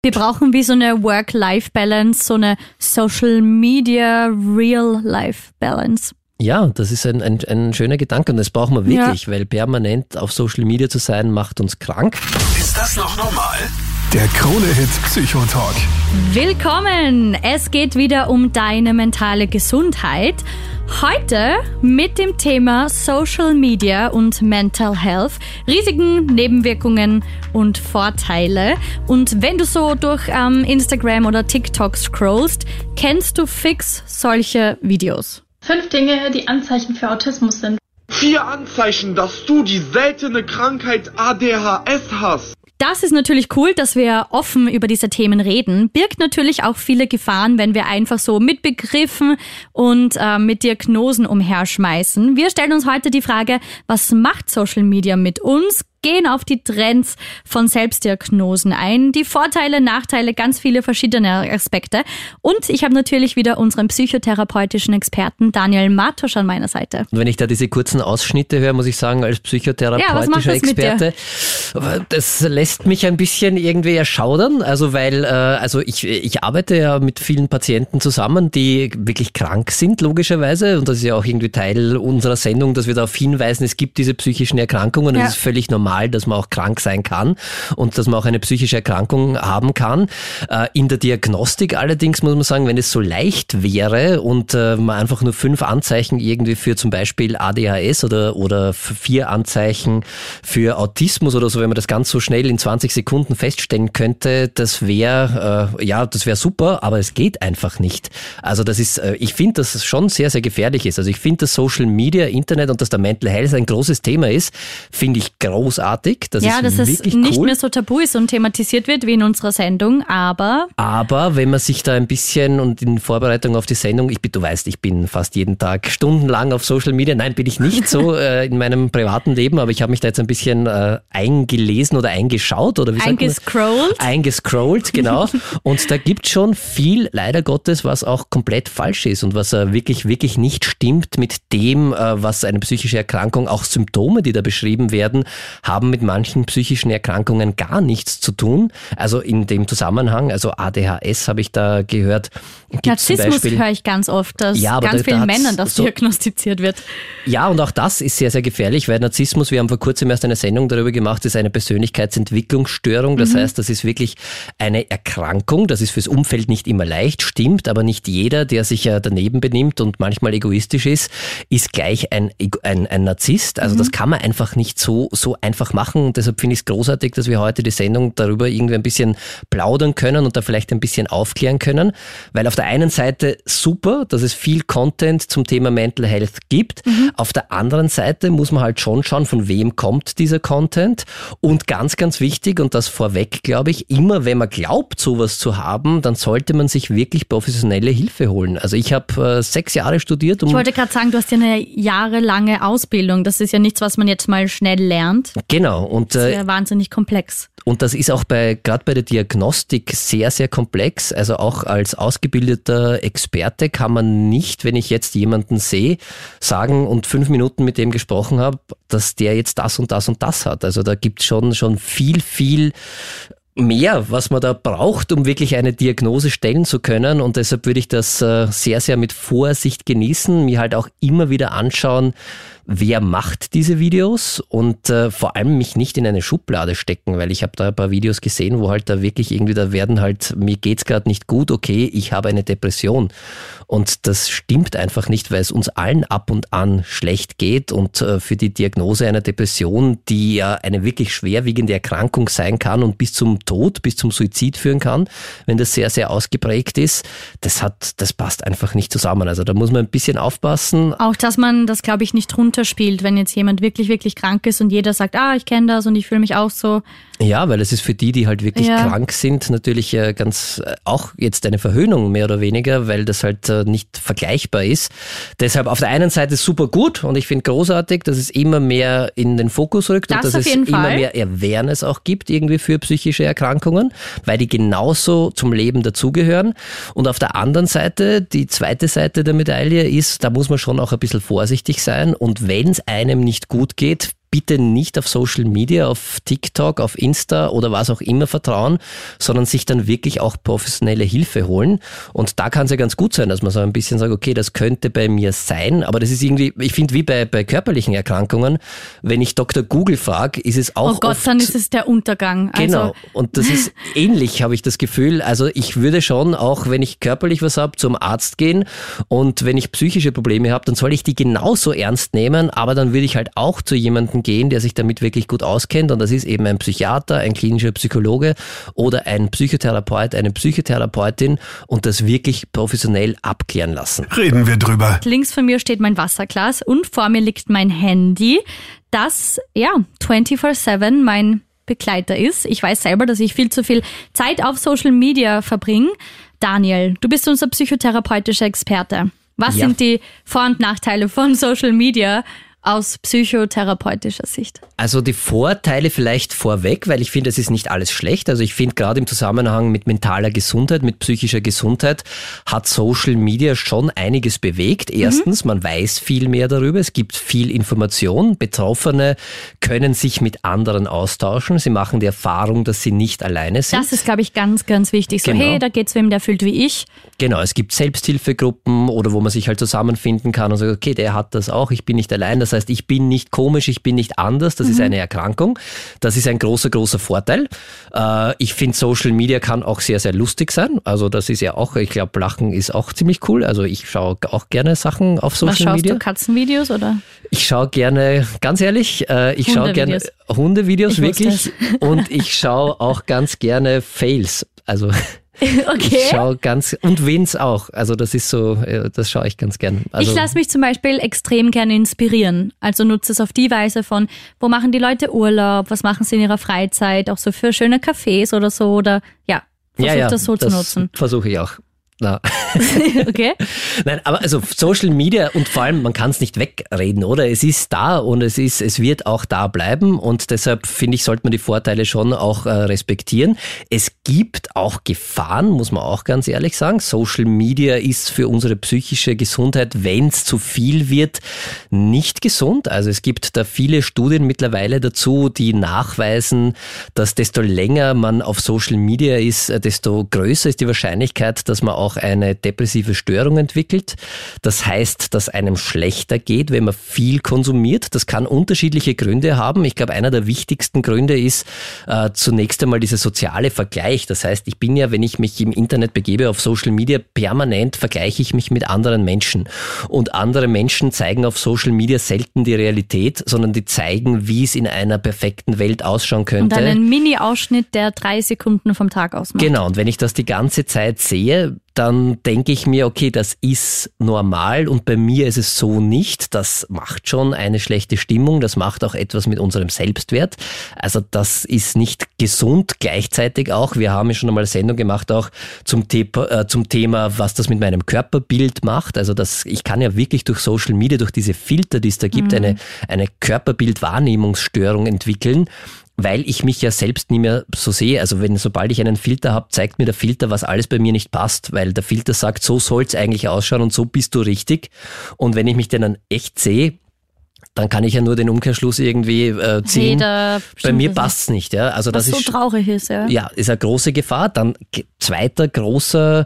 Wir brauchen wie so eine Work-Life-Balance, so eine Social-Media-Real-Life-Balance. Ja, das ist ein, ein, ein schöner Gedanke und das brauchen wir wirklich, ja. weil permanent auf Social Media zu sein, macht uns krank. Ist das noch normal? Der Krone-Hit Psychotalk. Willkommen! Es geht wieder um deine mentale Gesundheit. Heute mit dem Thema Social Media und Mental Health, Risiken, Nebenwirkungen und Vorteile. Und wenn du so durch ähm, Instagram oder TikTok scrollst, kennst du fix solche Videos. Fünf Dinge, die Anzeichen für Autismus sind. Vier Anzeichen, dass du die seltene Krankheit ADHS hast. Das ist natürlich cool, dass wir offen über diese Themen reden. Birgt natürlich auch viele Gefahren, wenn wir einfach so mit Begriffen und äh, mit Diagnosen umherschmeißen. Wir stellen uns heute die Frage, was macht Social Media mit uns? Gehen auf die Trends von Selbstdiagnosen ein, die Vorteile, Nachteile, ganz viele verschiedene Aspekte. Und ich habe natürlich wieder unseren psychotherapeutischen Experten Daniel Matosch an meiner Seite. Und wenn ich da diese kurzen Ausschnitte höre, muss ich sagen, als psychotherapeutischer ja, Experte, das lässt mich ein bisschen irgendwie erschaudern. Also weil, äh, also ich, ich arbeite ja mit vielen Patienten zusammen, die wirklich krank sind, logischerweise. Und das ist ja auch irgendwie Teil unserer Sendung, dass wir darauf hinweisen, es gibt diese psychischen Erkrankungen. Ja. Das ist völlig normal normal, dass man auch krank sein kann und dass man auch eine psychische Erkrankung haben kann. Äh, in der Diagnostik allerdings muss man sagen, wenn es so leicht wäre und äh, man einfach nur fünf Anzeichen irgendwie für zum Beispiel ADHS oder, oder vier Anzeichen für Autismus oder so, wenn man das ganz so schnell in 20 Sekunden feststellen könnte, das wäre, äh, ja, das wäre super, aber es geht einfach nicht. Also das ist, ich finde, dass es schon sehr, sehr gefährlich ist. Also ich finde, dass Social Media, Internet und dass der Mental Health ein großes Thema ist, finde ich groß großartig. Das ja, ist dass es nicht cool. mehr so tabu ist und thematisiert wird wie in unserer Sendung, aber. Aber wenn man sich da ein bisschen und in Vorbereitung auf die Sendung, ich bin, du weißt, ich bin fast jeden Tag stundenlang auf Social Media. Nein, bin ich nicht so äh, in meinem privaten Leben, aber ich habe mich da jetzt ein bisschen äh, eingelesen oder eingeschaut oder wie Eingescrollt. Eingescrollt, genau. und da gibt schon viel, leider Gottes, was auch komplett falsch ist und was äh, wirklich, wirklich nicht stimmt mit dem, äh, was eine psychische Erkrankung, auch Symptome, die da beschrieben werden, haben mit manchen psychischen Erkrankungen gar nichts zu tun. Also in dem Zusammenhang, also ADHS habe ich da gehört. Narzissmus höre ich ganz oft, dass ja, ganz da, vielen da Männern das so, diagnostiziert wird. Ja, und auch das ist sehr, sehr gefährlich, weil Narzissmus, wir haben vor kurzem erst eine Sendung darüber gemacht, ist eine Persönlichkeitsentwicklungsstörung. Das mhm. heißt, das ist wirklich eine Erkrankung. Das ist fürs Umfeld nicht immer leicht, stimmt, aber nicht jeder, der sich ja daneben benimmt und manchmal egoistisch ist, ist gleich ein, ein, ein Narzisst. Also mhm. das kann man einfach nicht so, so einfach einfach machen. Und deshalb finde ich es großartig, dass wir heute die Sendung darüber irgendwie ein bisschen plaudern können und da vielleicht ein bisschen aufklären können. Weil auf der einen Seite super, dass es viel Content zum Thema Mental Health gibt. Mhm. Auf der anderen Seite muss man halt schon schauen, von wem kommt dieser Content. Und ganz, ganz wichtig, und das vorweg, glaube ich, immer wenn man glaubt, sowas zu haben, dann sollte man sich wirklich professionelle Hilfe holen. Also ich habe äh, sechs Jahre studiert. Um ich wollte gerade sagen, du hast ja eine jahrelange Ausbildung. Das ist ja nichts, was man jetzt mal schnell lernt. Genau. Und, das wäre äh, wahnsinnig komplex. Und das ist auch bei, gerade bei der Diagnostik sehr, sehr komplex. Also auch als ausgebildeter Experte kann man nicht, wenn ich jetzt jemanden sehe, sagen und fünf Minuten mit dem gesprochen habe, dass der jetzt das und das und das hat. Also da gibt es schon, schon viel, viel mehr, was man da braucht, um wirklich eine Diagnose stellen zu können. Und deshalb würde ich das äh, sehr, sehr mit Vorsicht genießen, mir halt auch immer wieder anschauen, wer macht diese Videos und äh, vor allem mich nicht in eine Schublade stecken, weil ich habe da ein paar Videos gesehen, wo halt da wirklich irgendwie, da werden halt, mir geht's gerade nicht gut, okay, ich habe eine Depression. Und das stimmt einfach nicht, weil es uns allen ab und an schlecht geht und äh, für die Diagnose einer Depression, die ja eine wirklich schwerwiegende Erkrankung sein kann und bis zum Tod, bis zum Suizid führen kann, wenn das sehr, sehr ausgeprägt ist, das hat, das passt einfach nicht zusammen. Also da muss man ein bisschen aufpassen. Auch, dass man das, glaube ich, nicht runter runterspielt, wenn jetzt jemand wirklich, wirklich krank ist und jeder sagt, ah, ich kenne das und ich fühle mich auch so. Ja, weil es ist für die, die halt wirklich ja. krank sind, natürlich äh, ganz äh, auch jetzt eine Verhöhnung mehr oder weniger, weil das halt äh, nicht vergleichbar ist. Deshalb auf der einen Seite super gut und ich finde großartig, dass es immer mehr in den Fokus rückt das und dass es immer Fall. mehr Awareness auch gibt irgendwie für psychische Erkrankungen, weil die genauso zum Leben dazugehören. Und auf der anderen Seite, die zweite Seite der Medaille ist, da muss man schon auch ein bisschen vorsichtig sein und wenn es einem nicht gut geht, bitte nicht auf Social Media, auf TikTok, auf Insta oder was auch immer vertrauen, sondern sich dann wirklich auch professionelle Hilfe holen. Und da kann es ja ganz gut sein, dass man so ein bisschen sagt, okay, das könnte bei mir sein, aber das ist irgendwie, ich finde, wie bei, bei körperlichen Erkrankungen, wenn ich Dr. Google frage, ist es auch. Oh Gott, oft, dann ist es der Untergang. Genau. Also, Und das ist ähnlich, habe ich das Gefühl. Also ich würde schon, auch wenn ich körperlich was habe, zum Arzt gehen und wenn ich psychische Probleme habe, dann soll ich die genauso ernst nehmen, aber dann würde ich halt auch zu jemandem gehen, der sich damit wirklich gut auskennt und das ist eben ein Psychiater, ein klinischer Psychologe oder ein Psychotherapeut, eine Psychotherapeutin und das wirklich professionell abklären lassen. Reden wir drüber. links von mir steht mein Wasserglas und vor mir liegt mein Handy, das ja 24/7 mein Begleiter ist. Ich weiß selber, dass ich viel zu viel Zeit auf Social Media verbringe. Daniel, du bist unser psychotherapeutischer Experte. Was Ja. sind die Vor- und Nachteile von Social Media aus psychotherapeutischer Sicht? Also die Vorteile vielleicht vorweg, weil ich finde, es ist nicht alles schlecht. Also ich finde gerade im Zusammenhang mit mentaler Gesundheit, mit psychischer Gesundheit hat Social Media schon einiges bewegt. Erstens, man weiß viel mehr darüber, es gibt viel Information. Betroffene können sich mit anderen austauschen. Sie machen die Erfahrung, dass sie nicht alleine sind. Das ist, glaube ich, ganz, ganz wichtig. So, Genau. hey, da geht's wem, der fühlt wie ich. Genau, es gibt Selbsthilfegruppen oder wo man sich halt zusammenfinden kann und sagt, okay, der hat das auch, ich bin nicht allein. Das heißt, ich bin nicht komisch, ich bin nicht anders. Das ist eine Erkrankung. Das ist ein großer, großer Vorteil. Äh, ich finde, Social Media kann auch sehr, sehr lustig sein. Also das ist ja auch, ich glaube, Lachen ist auch ziemlich cool. Also ich schaue auch gerne Sachen auf Social Was schaust Media. du, Katzenvideos oder? Ich schaue gerne, ganz ehrlich, äh, ich schaue gerne Hundevideos. Ich wirklich und ich schaue auch ganz gerne Fails. Also Okay. ich schaue ganz und Wins auch. Also das ist so, äh, das schaue ich ganz gern. Also, ich lasse mich zum Beispiel extrem gerne inspirieren. Also nutze es auf die Weise von, wo machen die Leute Urlaub, was machen sie in ihrer Freizeit, auch so für schöne Cafés oder so oder ja, versuche ja, ja, das so zu nutzen. Versuche ich auch. Na. okay? Nein, aber also Social Media und vor allem, man kann es nicht wegreden, oder? Es ist da und es ist, es wird auch da bleiben und deshalb finde ich, sollte man die Vorteile schon auch äh, respektieren. Es gibt auch Gefahren, muss man auch ganz ehrlich sagen. Social Media ist für unsere psychische Gesundheit, wenn es zu viel wird, nicht gesund. Also es gibt da viele Studien mittlerweile dazu, die nachweisen, dass desto länger man auf Social Media ist, äh, desto größer ist die Wahrscheinlichkeit, dass man auch eine depressive Störung entwickelt. Das heißt, dass einem schlechter geht, wenn man viel konsumiert. Das kann unterschiedliche Gründe haben. Ich glaube, einer der wichtigsten Gründe ist äh, zunächst einmal dieser soziale Vergleich. Das heißt, ich bin ja, wenn ich mich im Internet begebe, auf Social Media, permanent vergleiche ich mich mit anderen Menschen. Und andere Menschen zeigen auf Social Media selten die Realität, sondern die zeigen, wie es in einer perfekten Welt ausschauen Und könnte. einen Mini-Ausschnitt, der drei Sekunden vom Tag ausmacht. Genau, und wenn ich das die ganze Zeit sehe, dann denke ich mir, okay, das ist normal und bei mir ist es so nicht. Das macht schon eine schlechte Stimmung, das macht auch etwas mit unserem Selbstwert. Also das ist nicht gesund. Gleichzeitig auch, wir haben ja schon einmal eine Sendung gemacht auch zum, Thema, äh, zum Thema, was das mit meinem Körperbild macht. Also das, ich kann ja wirklich durch Social Media, durch diese Filter, die es da gibt, eine, eine Körperbildwahrnehmungsstörung entwickeln weil ich mich ja selbst nie mehr so sehe. Also wenn sobald ich einen Filter habe, zeigt mir der Filter, was alles bei mir nicht passt, weil der Filter sagt, so soll's eigentlich ausschauen und so bist du richtig. Und wenn ich mich denn dann echt sehe, dann kann ich ja nur den Umkehrschluss irgendwie äh, ziehen. Jeder bei mir bestimmte passt's nicht, ja. Also Was das so ist traurig ist, ja. ja, ist eine große Gefahr. Dann zweiter großer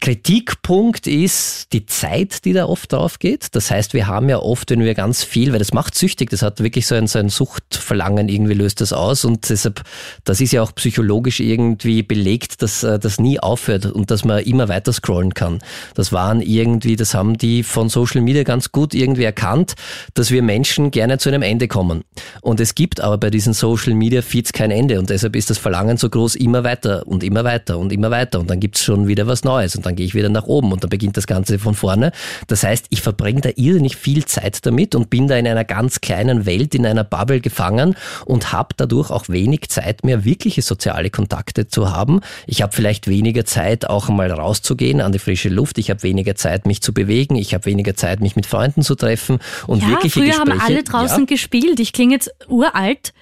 Kritikpunkt ist die Zeit, die da oft drauf geht. Das heißt, wir haben ja oft, wenn wir ganz viel, weil das macht süchtig, das hat wirklich so ein, so ein Suchtverlangen, irgendwie löst das aus und deshalb, das ist ja auch psychologisch irgendwie belegt, dass äh, das nie aufhört und dass man immer weiter scrollen kann. Das waren irgendwie, das haben die von Social Media ganz gut irgendwie erkannt, dass wir Menschen gerne zu einem Ende kommen. Und es gibt aber bei diesen Social Media Feeds kein Ende und deshalb ist das Verlangen so groß, immer weiter und immer weiter und immer weiter und dann gibt's schon wieder was Neues und dann gehe ich wieder nach oben und dann beginnt das Ganze von vorne. Das heißt, ich verbringe da irrsinnig viel Zeit damit und bin da in einer ganz kleinen Welt, in einer Bubble gefangen und habe dadurch auch wenig Zeit mehr, wirkliche soziale Kontakte zu haben. Ich habe vielleicht weniger Zeit, auch mal rauszugehen an die frische Luft. Ich habe weniger Zeit, mich zu bewegen. Ich habe weniger Zeit, mich mit Freunden zu treffen und Ja, wirkliche Gespräche. Haben alle draußen ja, gespielt. Ich klinge jetzt uralt.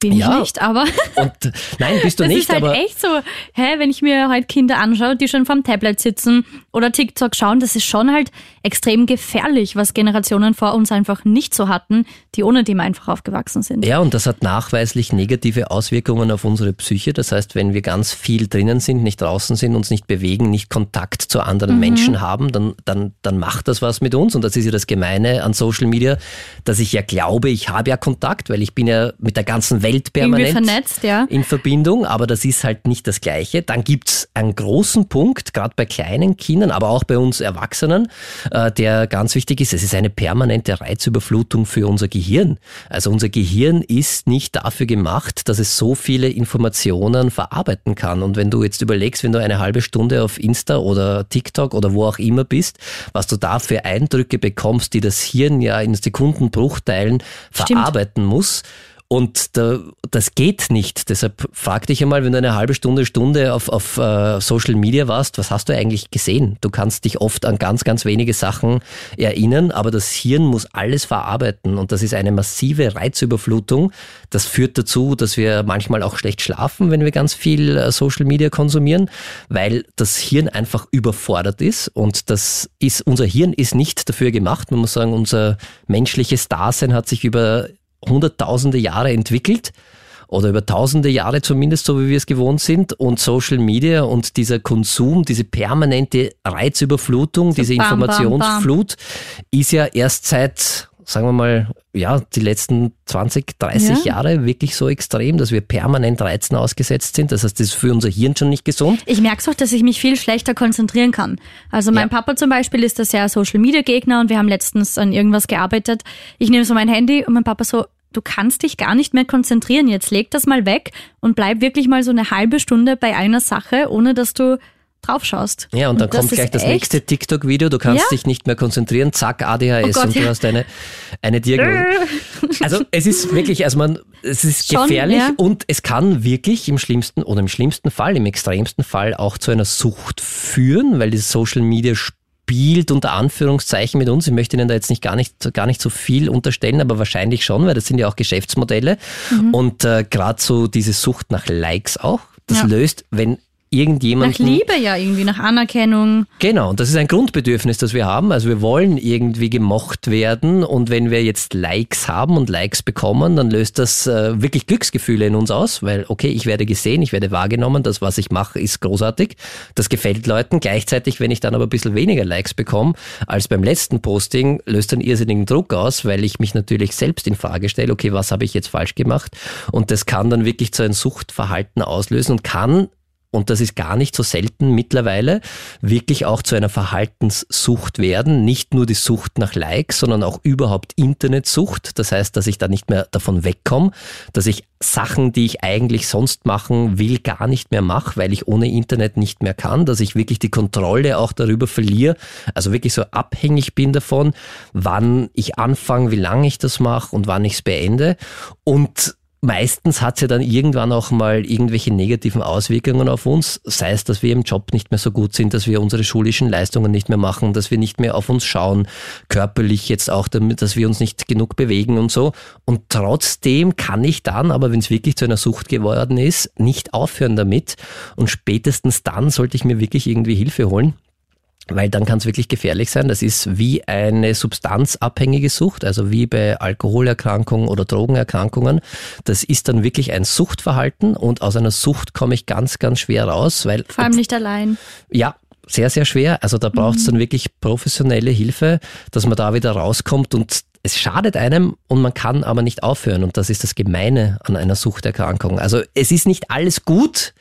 bin Ja. ich nicht, aber Und nein, bist du das nicht, ist halt echt so, hä, wenn ich mir halt Kinder anschaue, die schon vorm Tablet sitzen oder TikTok schauen, das ist schon halt extrem gefährlich, was Generationen vor uns einfach nicht so hatten, die ohne dem einfach aufgewachsen sind. Ja, und das hat nachweislich negative Auswirkungen auf unsere Psyche. Das heißt, wenn wir ganz viel drinnen sind, nicht draußen sind, uns nicht bewegen, nicht Kontakt zu anderen Menschen haben, dann, dann, dann macht das was mit uns. Und das ist ja das Gemeine an Social Media, dass ich ja glaube, ich habe ja Kontakt, weil ich bin ja mit der ganzen Welt Irgendwie permanent vernetzt, ja. in Verbindung, aber das ist halt nicht das Gleiche. Dann gibt's einen großen Punkt, gerade bei kleinen Kindern, aber auch bei uns Erwachsenen, der ganz wichtig ist. Es ist eine permanente Reizüberflutung für unser Gehirn. Also unser Gehirn ist nicht dafür gemacht, dass es so viele Informationen verarbeiten kann. Und wenn du jetzt überlegst, wenn du eine halbe Stunde auf Insta oder TikTok oder wo auch immer bist, was du da für Eindrücke bekommst, die das Hirn ja in Sekundenbruchteilen verarbeiten muss, und da, das geht nicht. Deshalb frag dich einmal, wenn du eine halbe Stunde, Stunde auf, auf äh, Social Media warst, was hast du eigentlich gesehen? Du kannst dich oft an ganz, ganz wenige Sachen erinnern, aber das Hirn muss alles verarbeiten und das ist eine massive Reizüberflutung. Das führt dazu, dass wir manchmal auch schlecht schlafen, wenn wir ganz viel äh, Social Media konsumieren, weil das Hirn einfach überfordert ist und das ist, unser Hirn ist nicht dafür gemacht. Man muss sagen, unser menschliches Dasein hat sich über hunderttausende Jahre entwickelt oder über tausende Jahre zumindest, so wie wir es gewohnt sind. Und Social Media und dieser Konsum, diese permanente Reizüberflutung, diese bam, bam, bam. Informationsflut ist ja erst seit, sagen wir mal, ja, die letzten 20, 30 Ja. Jahre wirklich so extrem, dass wir permanent Reizen ausgesetzt sind. Das heißt, das ist für unser Hirn schon nicht gesund. Ich merke auch, dass ich mich viel schlechter konzentrieren kann. Also mein Ja. Papa zum Beispiel ist da sehr Social Media Gegner und wir haben letztens an irgendwas gearbeitet. Ich nehme so mein Handy und mein Papa so, du kannst dich gar nicht mehr konzentrieren. Jetzt leg das mal weg und bleib wirklich mal so eine halbe Stunde bei einer Sache, ohne dass du drauf schaust. Ja, und dann das kommt gleich das echt- nächste TikTok-Video, du kannst Ja. dich nicht mehr konzentrieren, zack, ADHS Oh Gott, und du ja. hast eine, eine Diagnose. Also es ist wirklich, also man, es ist Schon, gefährlich ja. und es kann wirklich im schlimmsten oder im schlimmsten Fall, im extremsten Fall auch zu einer Sucht führen, weil dieses Social Media spielt unter Anführungszeichen mit uns. Ich möchte Ihnen da jetzt nicht gar nicht, gar nicht so viel unterstellen, aber wahrscheinlich schon, weil das sind ja auch Geschäftsmodelle. Mhm. Und äh, gerade so diese Sucht nach Likes auch, das löst, wenn irgendjemand Nach Liebe ja irgendwie, nach Anerkennung. Genau, und das ist ein Grundbedürfnis, das wir haben. Also wir wollen irgendwie gemocht werden und wenn wir jetzt Likes haben und Likes bekommen, dann löst das äh, wirklich Glücksgefühle in uns aus, weil okay, ich werde gesehen, ich werde wahrgenommen, das, was ich mache, ist großartig. Das gefällt Leuten. Gleichzeitig, wenn ich dann aber ein bisschen weniger Likes bekomme als beim letzten Posting, löst dann irrsinnigen Druck aus, weil ich mich natürlich selbst in Frage stelle, okay, was habe ich jetzt falsch gemacht? Und das kann dann wirklich zu einem Suchtverhalten auslösen und kann und das ist gar nicht so selten mittlerweile, wirklich auch zu einer Verhaltenssucht werden. Nicht nur die Sucht nach Likes, sondern auch überhaupt Internetsucht. Das heißt, dass ich da nicht mehr davon wegkomme, dass ich Sachen, die ich eigentlich sonst machen will, gar nicht mehr mache, weil ich ohne Internet nicht mehr kann, dass ich wirklich die Kontrolle auch darüber verliere, also wirklich so abhängig bin davon, wann ich anfange, wie lange ich das mache und wann ich es beende. Und Meistens hat es ja dann irgendwann auch mal irgendwelche negativen Auswirkungen auf uns, sei es, dass wir im Job nicht mehr so gut sind, dass wir unsere schulischen Leistungen nicht mehr machen, dass wir nicht mehr auf uns schauen, körperlich jetzt auch damit, dass wir uns nicht genug bewegen und so. Und trotzdem kann ich dann, aber wenn es wirklich zu einer Sucht geworden ist, nicht aufhören damit. Und spätestens dann sollte ich mir wirklich irgendwie Hilfe holen. Weil dann kann es wirklich gefährlich sein. Das ist wie eine substanzabhängige Sucht, also wie bei Alkoholerkrankungen oder Drogenerkrankungen. Das ist dann wirklich ein Suchtverhalten und aus einer Sucht komme ich ganz, ganz schwer raus, weil Vor allem nicht allein. ja, sehr, sehr schwer. Also da braucht es dann wirklich professionelle Hilfe, dass man da wieder rauskommt und es schadet einem und man kann aber nicht aufhören. Und das ist das Gemeine an einer Suchterkrankung. Also es ist nicht alles gut,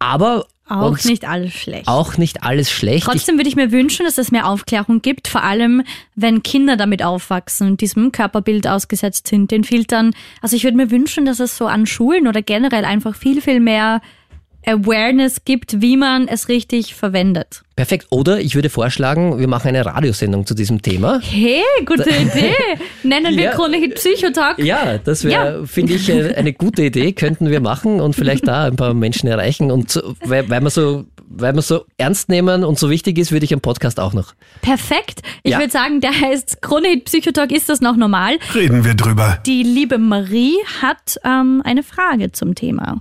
aber Auch nicht alles schlecht. auch nicht alles schlecht. Trotzdem würde ich mir wünschen, dass es mehr Aufklärung gibt, vor allem wenn Kinder damit aufwachsen und diesem Körperbild ausgesetzt sind, den Filtern. Also ich würde mir wünschen, dass es so an Schulen oder generell einfach viel, viel mehr Awareness gibt, wie man es richtig verwendet. Perfekt. Oder ich würde vorschlagen, wir machen eine Radiosendung zu diesem Thema. Hey, gute Idee. Nennen wir Ja. Hit Psychotalk. Ja, das wäre, Ja. finde ich, äh, eine gute Idee, könnten wir machen und vielleicht da ein paar Menschen erreichen. Und so, weil, weil, wir so, weil wir so ernst nehmen und so wichtig ist, würde ich einen Podcast auch noch. Perfekt. Ich Ja. würde sagen, der heißt Hit Psychotalk. Ist das noch normal? Reden wir drüber. Die liebe Marie hat ähm, eine Frage zum Thema.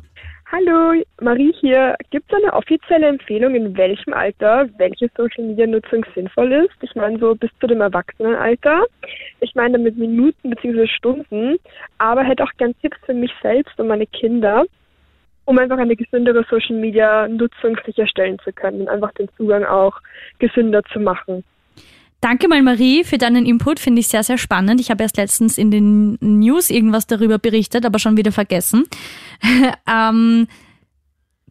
Hallo, Marie hier. Gibt es eine offizielle Empfehlung, in welchem Alter welche Social Media Nutzung sinnvoll ist? Ich meine so bis zu dem Erwachsenenalter. Ich meine damit Minuten bzw. Stunden, aber hätte auch gern Tipps für mich selbst und meine Kinder, um einfach eine gesündere Social Media Nutzung sicherstellen zu können und einfach den Zugang auch gesünder zu machen. Danke mal, Marie, für deinen Input. Finde ich sehr, sehr spannend. Ich habe erst letztens in den News irgendwas darüber berichtet, aber schon wieder vergessen. ähm,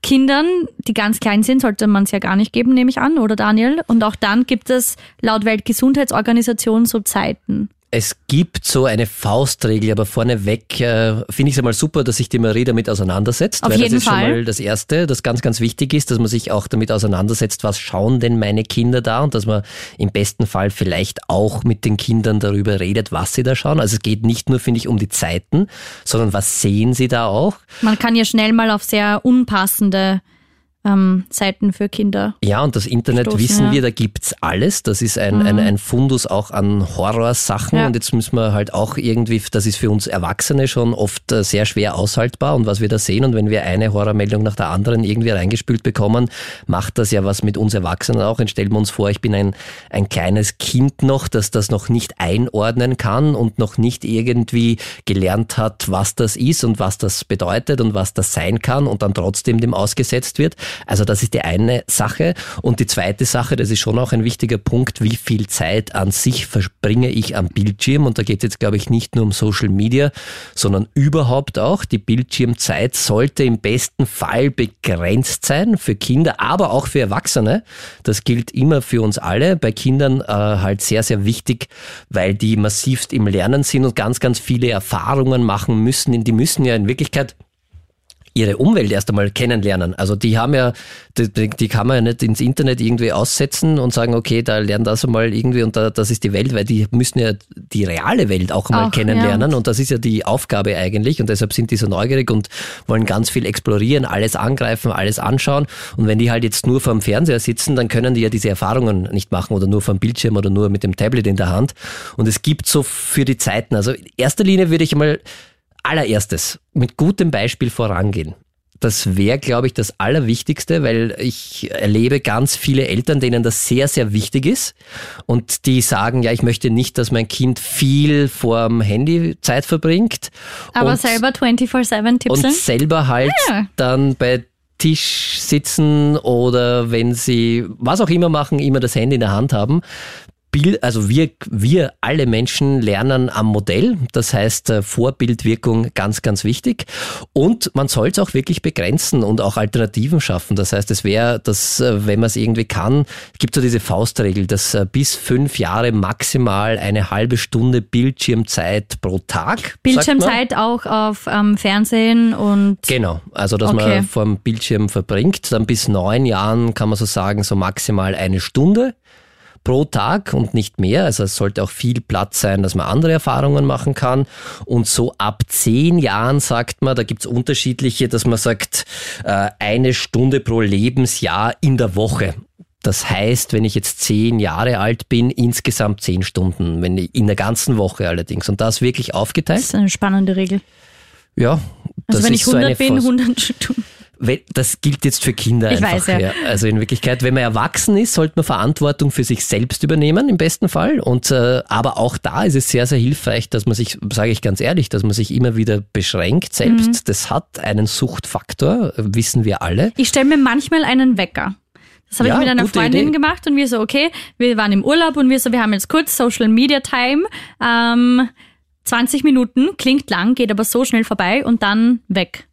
Kindern, die ganz klein sind, sollte man es ja gar nicht geben, nehme ich an, oder Daniel? Und auch dann gibt es laut Weltgesundheitsorganisation so Zeiten. Es gibt so eine Faustregel, aber vorneweg äh, finde ich es einmal super, dass sich die Marie damit auseinandersetzt. Auf weil jeden das ist Fall. schon mal das Erste, das ganz, ganz wichtig ist, dass man sich auch damit auseinandersetzt, was schauen denn meine Kinder da und dass man im besten Fall vielleicht auch mit den Kindern darüber redet, was sie da schauen. Also es geht nicht nur, finde ich, um die Zeiten, sondern was sehen sie da auch. Man kann ja schnell mal auf sehr unpassende ähm, Seiten für Kinder. Ja, und das Internet Stoßen, wissen ja. wir, da gibt's alles. Das ist ein, ein, ein Fundus auch an Horrorsachen. Ja. Und jetzt müssen wir halt auch irgendwie, das ist für uns Erwachsene schon oft äh, sehr schwer aushaltbar. Und was wir da sehen, und wenn wir eine Horrormeldung nach der anderen irgendwie reingespült bekommen, macht das ja was mit uns Erwachsenen auch. Und stellen wir uns vor, ich bin ein, ein kleines Kind noch, das das noch nicht einordnen kann und noch nicht irgendwie gelernt hat, was das ist und was das bedeutet und was das sein kann und dann trotzdem dem ausgesetzt wird. Also das ist die eine Sache. Und die zweite Sache, das ist schon auch ein wichtiger Punkt, wie viel Zeit an sich verbringe ich am Bildschirm. Und da geht es jetzt, glaube ich, nicht nur um Social Media, sondern überhaupt auch. Die Bildschirmzeit sollte im besten Fall begrenzt sein für Kinder, aber auch für Erwachsene. Das gilt immer für uns alle. Bei Kindern äh, halt sehr, sehr wichtig, weil die massivst im Lernen sind und ganz, ganz viele Erfahrungen machen müssen. Die müssen ja in Wirklichkeit ihre Umwelt erst einmal kennenlernen. Also die haben ja, die, die kann man ja nicht ins Internet irgendwie aussetzen und sagen, okay, da lernen das einmal irgendwie und da, das ist die Welt, weil die müssen ja die reale Welt auch mal kennenlernen ja. und das ist ja die Aufgabe eigentlich und deshalb sind die so neugierig und wollen ganz viel explorieren, alles angreifen, alles anschauen und wenn die halt jetzt nur vorm Fernseher sitzen, dann können die ja diese Erfahrungen nicht machen oder nur vorm Bildschirm oder nur mit dem Tablet in der Hand und es gibt so für die Zeiten, also in erster Linie würde ich einmal allererstes mit gutem Beispiel vorangehen. Das wäre, glaube ich, das Allerwichtigste, weil ich erlebe ganz viele Eltern, denen das sehr, sehr wichtig ist und die sagen, ja, ich möchte nicht, dass mein Kind viel vorm Handy Zeit verbringt. Aber und, selber 24-7 und tipseln. selber halt Ja. dann bei Tisch sitzen oder wenn sie was auch immer machen, immer das Handy in der Hand haben. Bild, also wir, wir alle Menschen lernen am Modell. Das heißt, äh, Vorbildwirkung ganz, ganz wichtig. Und man soll es auch wirklich begrenzen und auch Alternativen schaffen. Das heißt, es wäre, dass, äh, wenn man es irgendwie kann, gibt so diese Faustregel, dass äh, bis fünf Jahre maximal eine halbe Stunde Bildschirmzeit pro Tag. Bildschirmzeit auch auf ähm, Fernsehen und Genau, also dass Okay. man vor dem Bildschirm verbringt. Dann bis neun Jahren kann man so sagen, so maximal eine Stunde pro Tag und nicht mehr. Also es sollte auch viel Platz sein, dass man andere Erfahrungen machen kann. Und so ab zehn Jahren sagt man, da gibt's unterschiedliche, dass man sagt, äh, eine Stunde pro Lebensjahr in der Woche. Das heißt, wenn ich jetzt zehn Jahre alt bin, insgesamt zehn Stunden, wenn ich, in der ganzen Woche allerdings. Und das wirklich das aufgeteilt. ist eine spannende Regel. Ja. Also das wenn ich so eine 100 bin, Faust- 100 Stunden. Das gilt jetzt für Kinder Ich einfach. weiß, ja. Also in Wirklichkeit, wenn man erwachsen ist, sollte man Verantwortung für sich selbst übernehmen, im besten Fall. Und äh, aber auch da ist es sehr, sehr hilfreich, dass man sich, sage ich ganz ehrlich, dass man sich immer wieder beschränkt selbst. Mhm. Das hat einen Suchtfaktor, wissen wir alle. Ich stelle mir manchmal einen Wecker. Das habe Ja, ich mit einer Freundin Idee. gemacht und wir so, okay, wir waren im Urlaub und wir so, wir haben jetzt kurz Social Media Time. Ähm, 20 Minuten, klingt lang, geht aber so schnell vorbei und dann weg.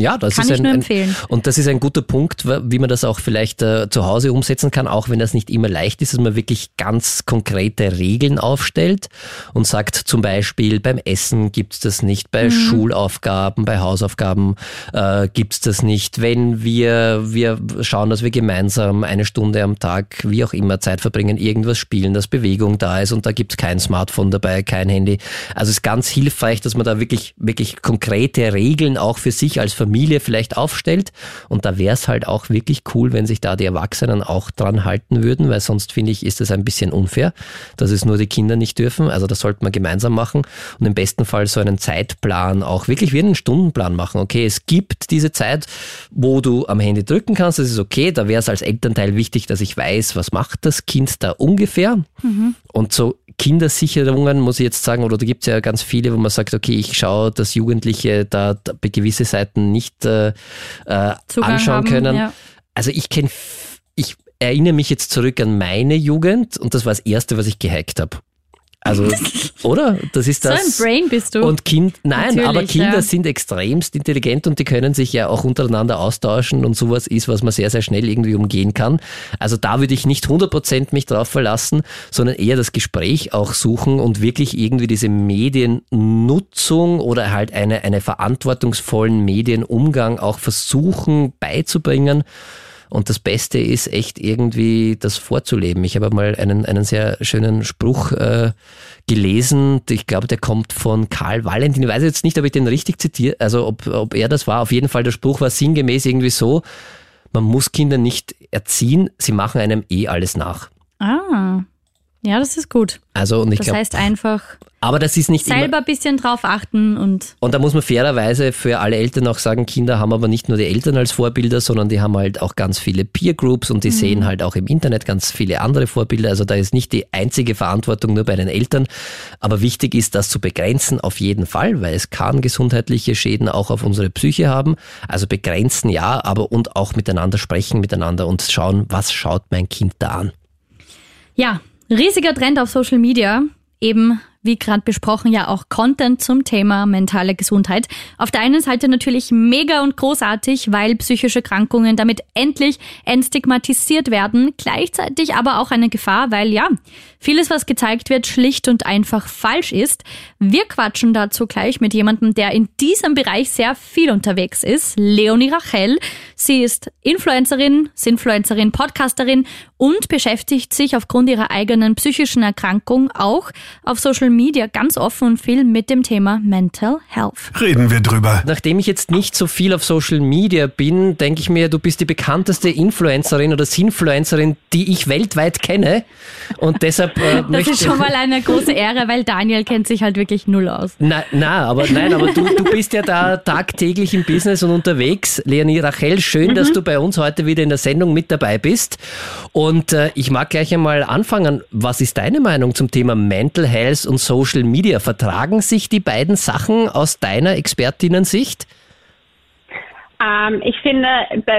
Ja, das Kann ist ich ein, nur ein, empfehlen. und das ist ein guter Punkt, wie man das auch vielleicht äh, zu Hause umsetzen kann, auch wenn das nicht immer leicht ist, dass man wirklich ganz konkrete Regeln aufstellt und sagt zum Beispiel beim Essen gibt's das nicht, bei Mhm. Schulaufgaben, bei Hausaufgaben äh, gibt's das nicht. Wenn wir wir schauen, dass wir gemeinsam eine Stunde am Tag, wie auch immer, Zeit verbringen, irgendwas spielen, dass Bewegung da ist und da gibt's kein Smartphone dabei, kein Handy. Also es ist ganz hilfreich, dass man da wirklich wirklich konkrete Regeln auch für sich als Familie vielleicht aufstellt. Und da wäre es halt auch wirklich cool, wenn sich da die Erwachsenen auch dran halten würden, weil sonst finde ich, ist das ein bisschen unfair, dass es nur die Kinder nicht dürfen. Also das sollte man gemeinsam machen und im besten Fall so einen Zeitplan auch wirklich wie einen Stundenplan machen. Okay, es gibt diese Zeit, wo du am Handy drücken kannst, das ist okay. Da wäre es als Elternteil wichtig, dass ich weiß, was macht das Kind da ungefähr. Und so Kindersicherungen, muss ich jetzt sagen, oder da gibt es ja ganz viele, wo man sagt, okay, ich schaue, dass Jugendliche da, gewisse Seiten nicht äh, äh, anschauen haben, können. ja. Also ich kenne, ich erinnere mich jetzt zurück an meine Jugend und das war das Erste, was ich gehackt habe. Also, oder? Das ist So ein das. Brain bist du. Und Kind, nein, Natürlich, aber Kinder ja. sind extremst intelligent und die können sich ja auch untereinander austauschen und sowas ist, was man sehr, sehr schnell irgendwie umgehen kann. Also da würde ich nicht 100% mich drauf verlassen, sondern eher das Gespräch auch suchen und wirklich irgendwie diese Mediennutzung oder halt eine, eine verantwortungsvollen Medienumgang auch versuchen beizubringen. Und das Beste ist echt irgendwie das vorzuleben. Ich habe mal einen, einen sehr schönen Spruch äh, gelesen. Ich glaube, der kommt von Karl Valentin. Ich weiß jetzt nicht, ob ich den richtig zitiere, also ob, ob er das war. Auf jeden Fall, der Spruch war sinngemäß irgendwie so, man muss Kinder nicht erziehen, sie machen einem eh alles nach. ah, ja, das ist gut. Also und ich Das glaube, heißt einfach aber das ist nicht immer, selber ein bisschen drauf achten und Und da muss man fairerweise für alle Eltern auch sagen, Kinder haben aber nicht nur die Eltern als Vorbilder, sondern die haben halt auch ganz viele Peer Groups und die sehen halt auch im Internet ganz viele andere Vorbilder. Also da ist nicht die einzige Verantwortung nur bei den Eltern. Aber wichtig ist, das zu begrenzen auf jeden Fall, weil es kann gesundheitliche Schäden auch auf unsere Psyche haben. Also begrenzen ja, aber und auch miteinander sprechen miteinander und schauen, was schaut mein Kind da an. Ja, riesiger Trend auf Social Media. Eben, wie gerade besprochen, ja auch Content zum Thema mentale Gesundheit. Auf der einen Seite natürlich mega und großartig, weil psychische Krankungen damit endlich entstigmatisiert werden. Gleichzeitig aber auch eine Gefahr, weil ja, vieles, was gezeigt wird, schlicht und einfach falsch ist. Wir quatschen dazu gleich mit jemandem, der in diesem Bereich sehr viel unterwegs ist. Leonie Rachel. Sie ist Influencerin, Sinfluencerin, Podcasterin und beschäftigt sich aufgrund ihrer eigenen psychischen Erkrankung auch auf Social Media ganz offen und viel mit dem Thema Mental Health. Reden wir drüber. Nachdem ich jetzt nicht so viel auf Social Media bin, denke ich mir, du bist die bekannteste Influencerin oder Sinfluencerin, die ich weltweit kenne. Und deshalb äh, Das möchte ist schon mal eine große Ehre, weil Daniel kennt sich halt wirklich null aus. Na, na, aber nein, aber du, du bist ja da tagtäglich im Business und unterwegs. Leonie Rachel, schön, dass du bei uns heute wieder in der Sendung mit dabei bist. Und äh, ich mag gleich einmal anfangen. Was ist deine Meinung zum Thema Mental Health und Social Media? Vertragen sich die beiden Sachen aus deiner Expertinnensicht? Ähm, ich finde,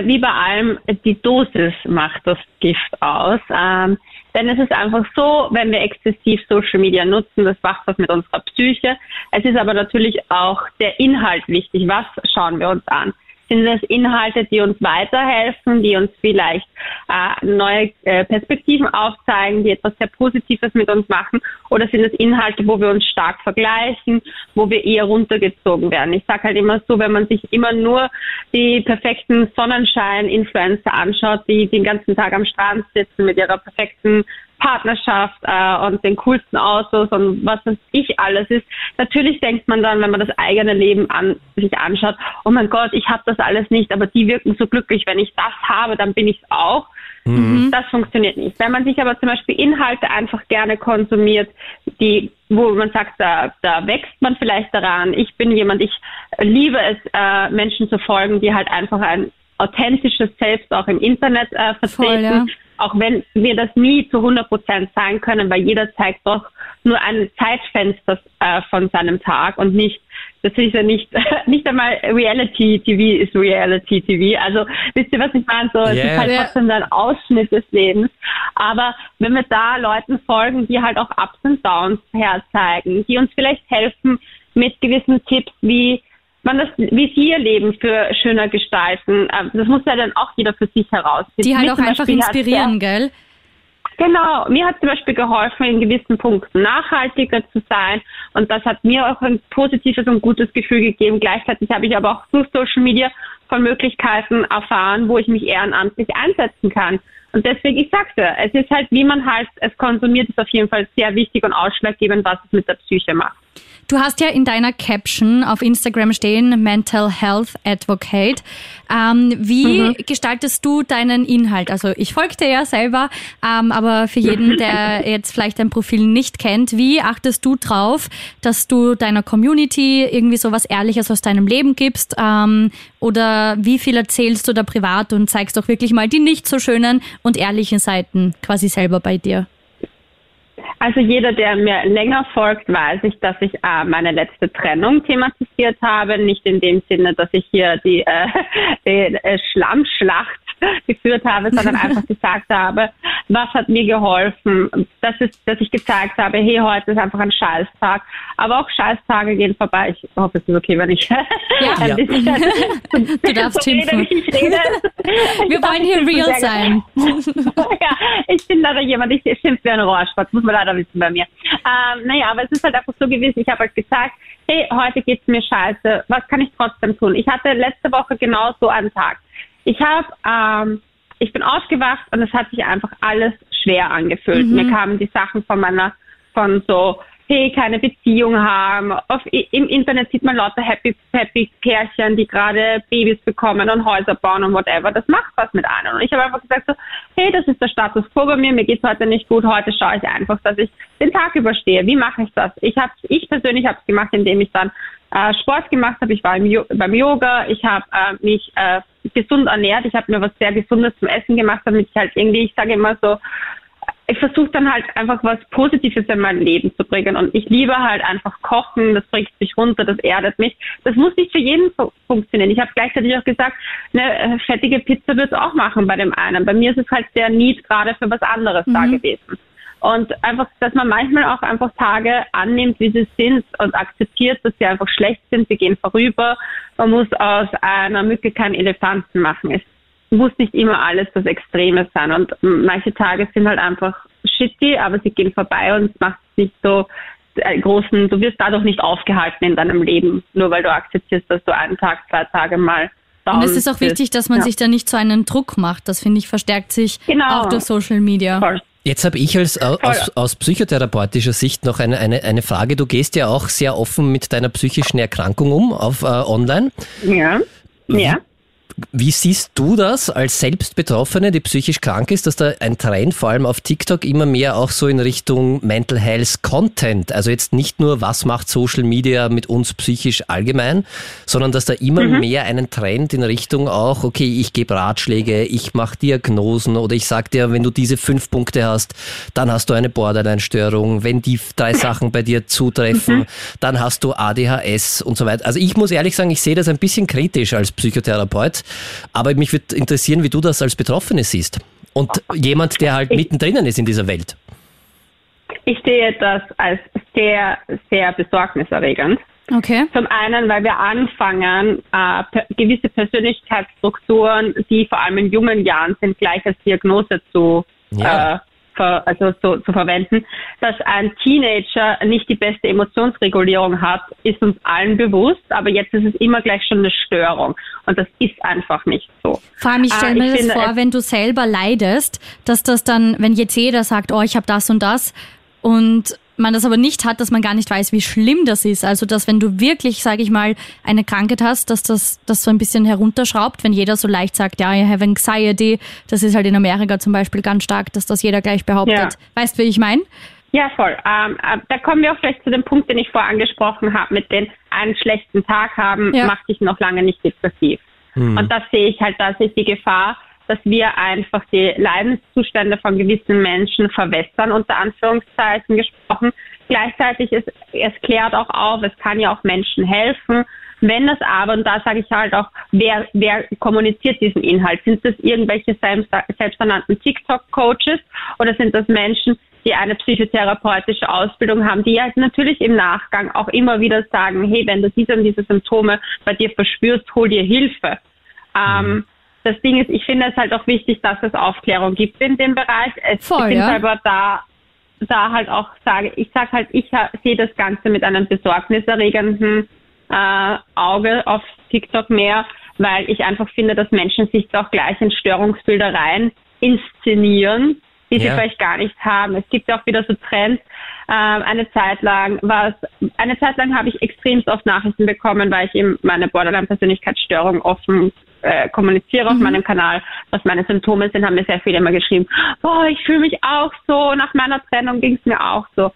wie bei allem, die Dosis macht das Gift aus. Ähm, denn es ist einfach so, wenn wir exzessiv Social Media nutzen, das macht was mit unserer Psyche. Es ist aber natürlich auch der Inhalt wichtig. Was schauen wir uns an? Sind es Inhalte, die uns weiterhelfen, die uns vielleicht äh, neue äh, Perspektiven aufzeigen, die etwas sehr Positives mit uns machen? Oder sind es Inhalte, wo wir uns stark vergleichen, wo wir eher runtergezogen werden? Ich sage halt immer so, wenn man sich immer nur die perfekten Sonnenschein-Influencer anschaut, die den ganzen Tag am Strand sitzen mit ihrer perfekten Partnerschaft äh, und den coolsten Autos und was weiß ich alles ist. Natürlich denkt man dann, wenn man das eigene Leben an, sich anschaut, oh mein Gott, ich habe das alles nicht, aber die wirken so glücklich. Wenn ich das habe, dann bin ich es auch. Das funktioniert nicht. Wenn man sich aber zum Beispiel Inhalte einfach gerne konsumiert, die, wo man sagt, da, da wächst man vielleicht daran. Ich bin jemand, ich liebe es, äh, Menschen zu folgen, die halt einfach ein authentisches Selbst auch im Internet äh, vertreten. Voll, ja. Auch wenn wir das nie zu 100 Prozent sein können, weil jeder zeigt doch nur ein Zeitfenster äh, von seinem Tag und nicht, das ist ja nicht, nicht einmal Reality TV ist Reality TV. Also wisst ihr, was ich meine? So, es Ja. ist halt trotzdem ein Ausschnitt des Lebens. Aber wenn wir da Leuten folgen, die halt auch Ups und Downs herzeigen, die uns vielleicht helfen mit gewissen Tipps wie man das, wie sie ihr Leben für schöner gestalten. Ähm, das muss ja dann auch jeder für sich herausfinden. Die halt auch einfach inspirieren, gell? Genau, mir hat zum Beispiel geholfen, in gewissen Punkten nachhaltiger zu sein und das hat mir auch ein positives und gutes Gefühl gegeben. Gleichzeitig habe ich aber auch durch Social Media von Möglichkeiten erfahren, wo ich mich ehrenamtlich einsetzen kann. Und deswegen, ich sag's ja, es ist halt, wie man halt es konsumiert, ist auf jeden Fall sehr wichtig und ausschlaggebend, was es mit der Psyche macht. Du hast ja in deiner Caption auf Instagram stehen Mental Health Advocate. Ähm, wie mhm. gestaltest du deinen Inhalt? Also ich folgte ja selber, ähm, aber für jeden, der jetzt vielleicht dein Profil nicht kennt, wie achtest du drauf, dass du deiner Community irgendwie so was Ehrliches aus deinem Leben gibst? Ähm, oder wie viel erzählst du da privat und zeigst doch wirklich mal die nicht so schönen und ehrlichen Seiten quasi selber bei dir? Also jeder, der mir länger folgt, weiß ich, dass ich äh, meine letzte Trennung thematisiert habe. Nicht in dem Sinne, dass ich hier die, äh, die äh, Schlammschlacht geführt habe, sondern einfach gesagt habe, was hat mir geholfen, das ist, dass ich gezeigt habe, hey, heute ist einfach ein Scheißtag, aber auch Scheißtage gehen vorbei. Ich hoffe, es ist okay, wenn ich ja. ein bisschen ja. du darfst so rede, ich rede. Wir wollen hier real sein. ja, ich bin leider jemand, ich schimpfe wie ein Rohrspatz, muss man leider wissen bei mir. Ähm, naja, aber es ist halt einfach so gewesen, ich habe halt gesagt, hey, heute geht's mir scheiße, was kann ich trotzdem tun? Ich hatte letzte Woche genau so einen Tag. Ich habe, ähm, ich bin aufgewacht und es hat sich einfach alles schwer angefühlt. Mhm. Mir kamen die Sachen von meiner, von so, hey, keine Beziehung haben. Auf, Im Internet sieht man lauter happy, happy Pärchen, die gerade Babys bekommen und Häuser bauen und whatever. Das macht was mit einem. Und ich habe einfach gesagt so, hey, das ist der Status quo bei mir. Mir geht's heute nicht gut. Heute schaue ich einfach, dass ich den Tag überstehe. Wie mache ich das? Ich habe, ich persönlich habe es gemacht, indem ich dann äh, Sport gemacht habe. Ich war im, beim Yoga. Ich habe äh, mich äh, gesund ernährt. Ich habe mir was sehr Gesundes zum Essen gemacht, damit ich halt irgendwie, ich sage immer so, ich versuche dann halt einfach was Positives in mein Leben zu bringen. Und ich liebe halt einfach Kochen, das bringt mich runter, das erdet mich. Das muss nicht für jeden funktionieren. Ich habe gleichzeitig auch gesagt, eine äh, fettige Pizza wird es auch machen bei dem einen. Bei mir ist es halt der Need gerade für was anderes mhm. da gewesen. Und einfach, dass man manchmal auch einfach Tage annimmt, wie sie sind und akzeptiert, dass sie einfach schlecht sind, sie gehen vorüber. Man muss aus einer Mücke keinen Elefanten machen. Es muss nicht immer alles das Extreme sein. Und manche Tage sind halt einfach shitty, aber sie gehen vorbei und es macht nicht so großen, du wirst dadurch nicht aufgehalten in deinem Leben, nur weil du akzeptierst, dass du einen Tag, zwei Tage mal und es ist auch wichtig, dass man ja. sich da nicht so einen Druck macht. Das finde ich verstärkt sich genau. auch durch Social Media. Voll. Jetzt habe ich als aus, aus, psychotherapeutischer Sicht noch eine, eine, eine Frage. Du gehst ja auch sehr offen mit deiner psychischen Erkrankung um auf äh, online. Ja. Ja. Wie siehst du das als Selbstbetroffene, die psychisch krank ist, dass da ein Trend vor allem auf TikTok immer mehr auch so in Richtung Mental Health Content, also jetzt nicht nur, was macht Social Media mit uns psychisch allgemein, sondern dass da immer mhm. mehr einen Trend in Richtung auch, okay, ich gebe Ratschläge, ich mache Diagnosen oder ich sag dir, wenn du diese fünf Punkte hast, dann hast du eine Borderline-Störung. Wenn die drei Sachen bei dir zutreffen, mhm. dann hast du ADHS und so weiter. Also ich muss ehrlich sagen, ich sehe das ein bisschen kritisch als Psychotherapeut. Aber mich würde interessieren, wie du das als Betroffene siehst. Und jemand, der halt mittendrin ist in dieser Welt. Ich sehe das als sehr, sehr besorgniserregend. Okay. Zum einen, weil wir anfangen, äh, gewisse Persönlichkeitsstrukturen, die vor allem in jungen Jahren sind, gleich als Diagnose zu ja. äh, ver, also so, zu verwenden. Dass ein Teenager nicht die beste Emotionsregulierung hat, ist uns allen bewusst, aber jetzt ist es immer gleich schon eine Störung. Und das ist einfach nicht so. Vor allem, ich stelle äh, mir das finde, vor, wenn du selber leidest, dass das dann, wenn jetzt jeder sagt, oh, ich habe das und das und man das aber nicht hat, dass man gar nicht weiß, wie schlimm das ist. Also, dass wenn du wirklich, sage ich mal, eine Krankheit hast, dass das, das so ein bisschen herunterschraubt, wenn jeder so leicht sagt, ja, I have anxiety, das ist halt in Amerika zum Beispiel ganz stark, dass das jeder gleich behauptet. Ja. Weißt du, wie ich meine? Ja, voll. Ähm, äh, da kommen wir auch vielleicht zu dem Punkt, den ich vorher angesprochen habe, mit den einen schlechten Tag haben, ja. macht dich noch lange nicht depressiv. Hm. Und das sehe ich halt, das ist die Gefahr, dass wir einfach die Leidenszustände von gewissen Menschen verwässern, unter Anführungszeichen gesprochen. Gleichzeitig ist es klärt auch auf, es kann ja auch Menschen helfen. Wenn das aber, und da sage ich halt auch, wer, wer kommuniziert diesen Inhalt? Sind das irgendwelche selbsternannten TikTok-Coaches oder sind das Menschen, die eine psychotherapeutische Ausbildung haben, die halt natürlich im Nachgang auch immer wieder sagen, hey, wenn du diese und diese Symptome bei dir verspürst, hol dir Hilfe. Ähm, mhm. Das Ding ist, ich finde es halt auch wichtig, dass es Aufklärung gibt in dem Bereich. Es, Voll, ich bin ja. selber da, da halt auch sage, ich sage halt, ich sehe das Ganze mit einem besorgniserregenden äh, Auge auf TikTok mehr, weil ich einfach finde, dass Menschen sich doch gleich in Störungsbilder rein inszenieren, die sie Ja. vielleicht gar nicht haben. Es gibt ja auch wieder so Trends. Ähm, eine Zeit lang war es, eine Zeit lang habe ich extremst oft Nachrichten bekommen, weil ich eben meine Borderline-Persönlichkeitsstörung offen äh, kommuniziere auf meinem Kanal, was meine Symptome sind, haben mir sehr viele immer geschrieben, boah, ich fühle mich auch so, nach meiner Trennung ging es mir auch so.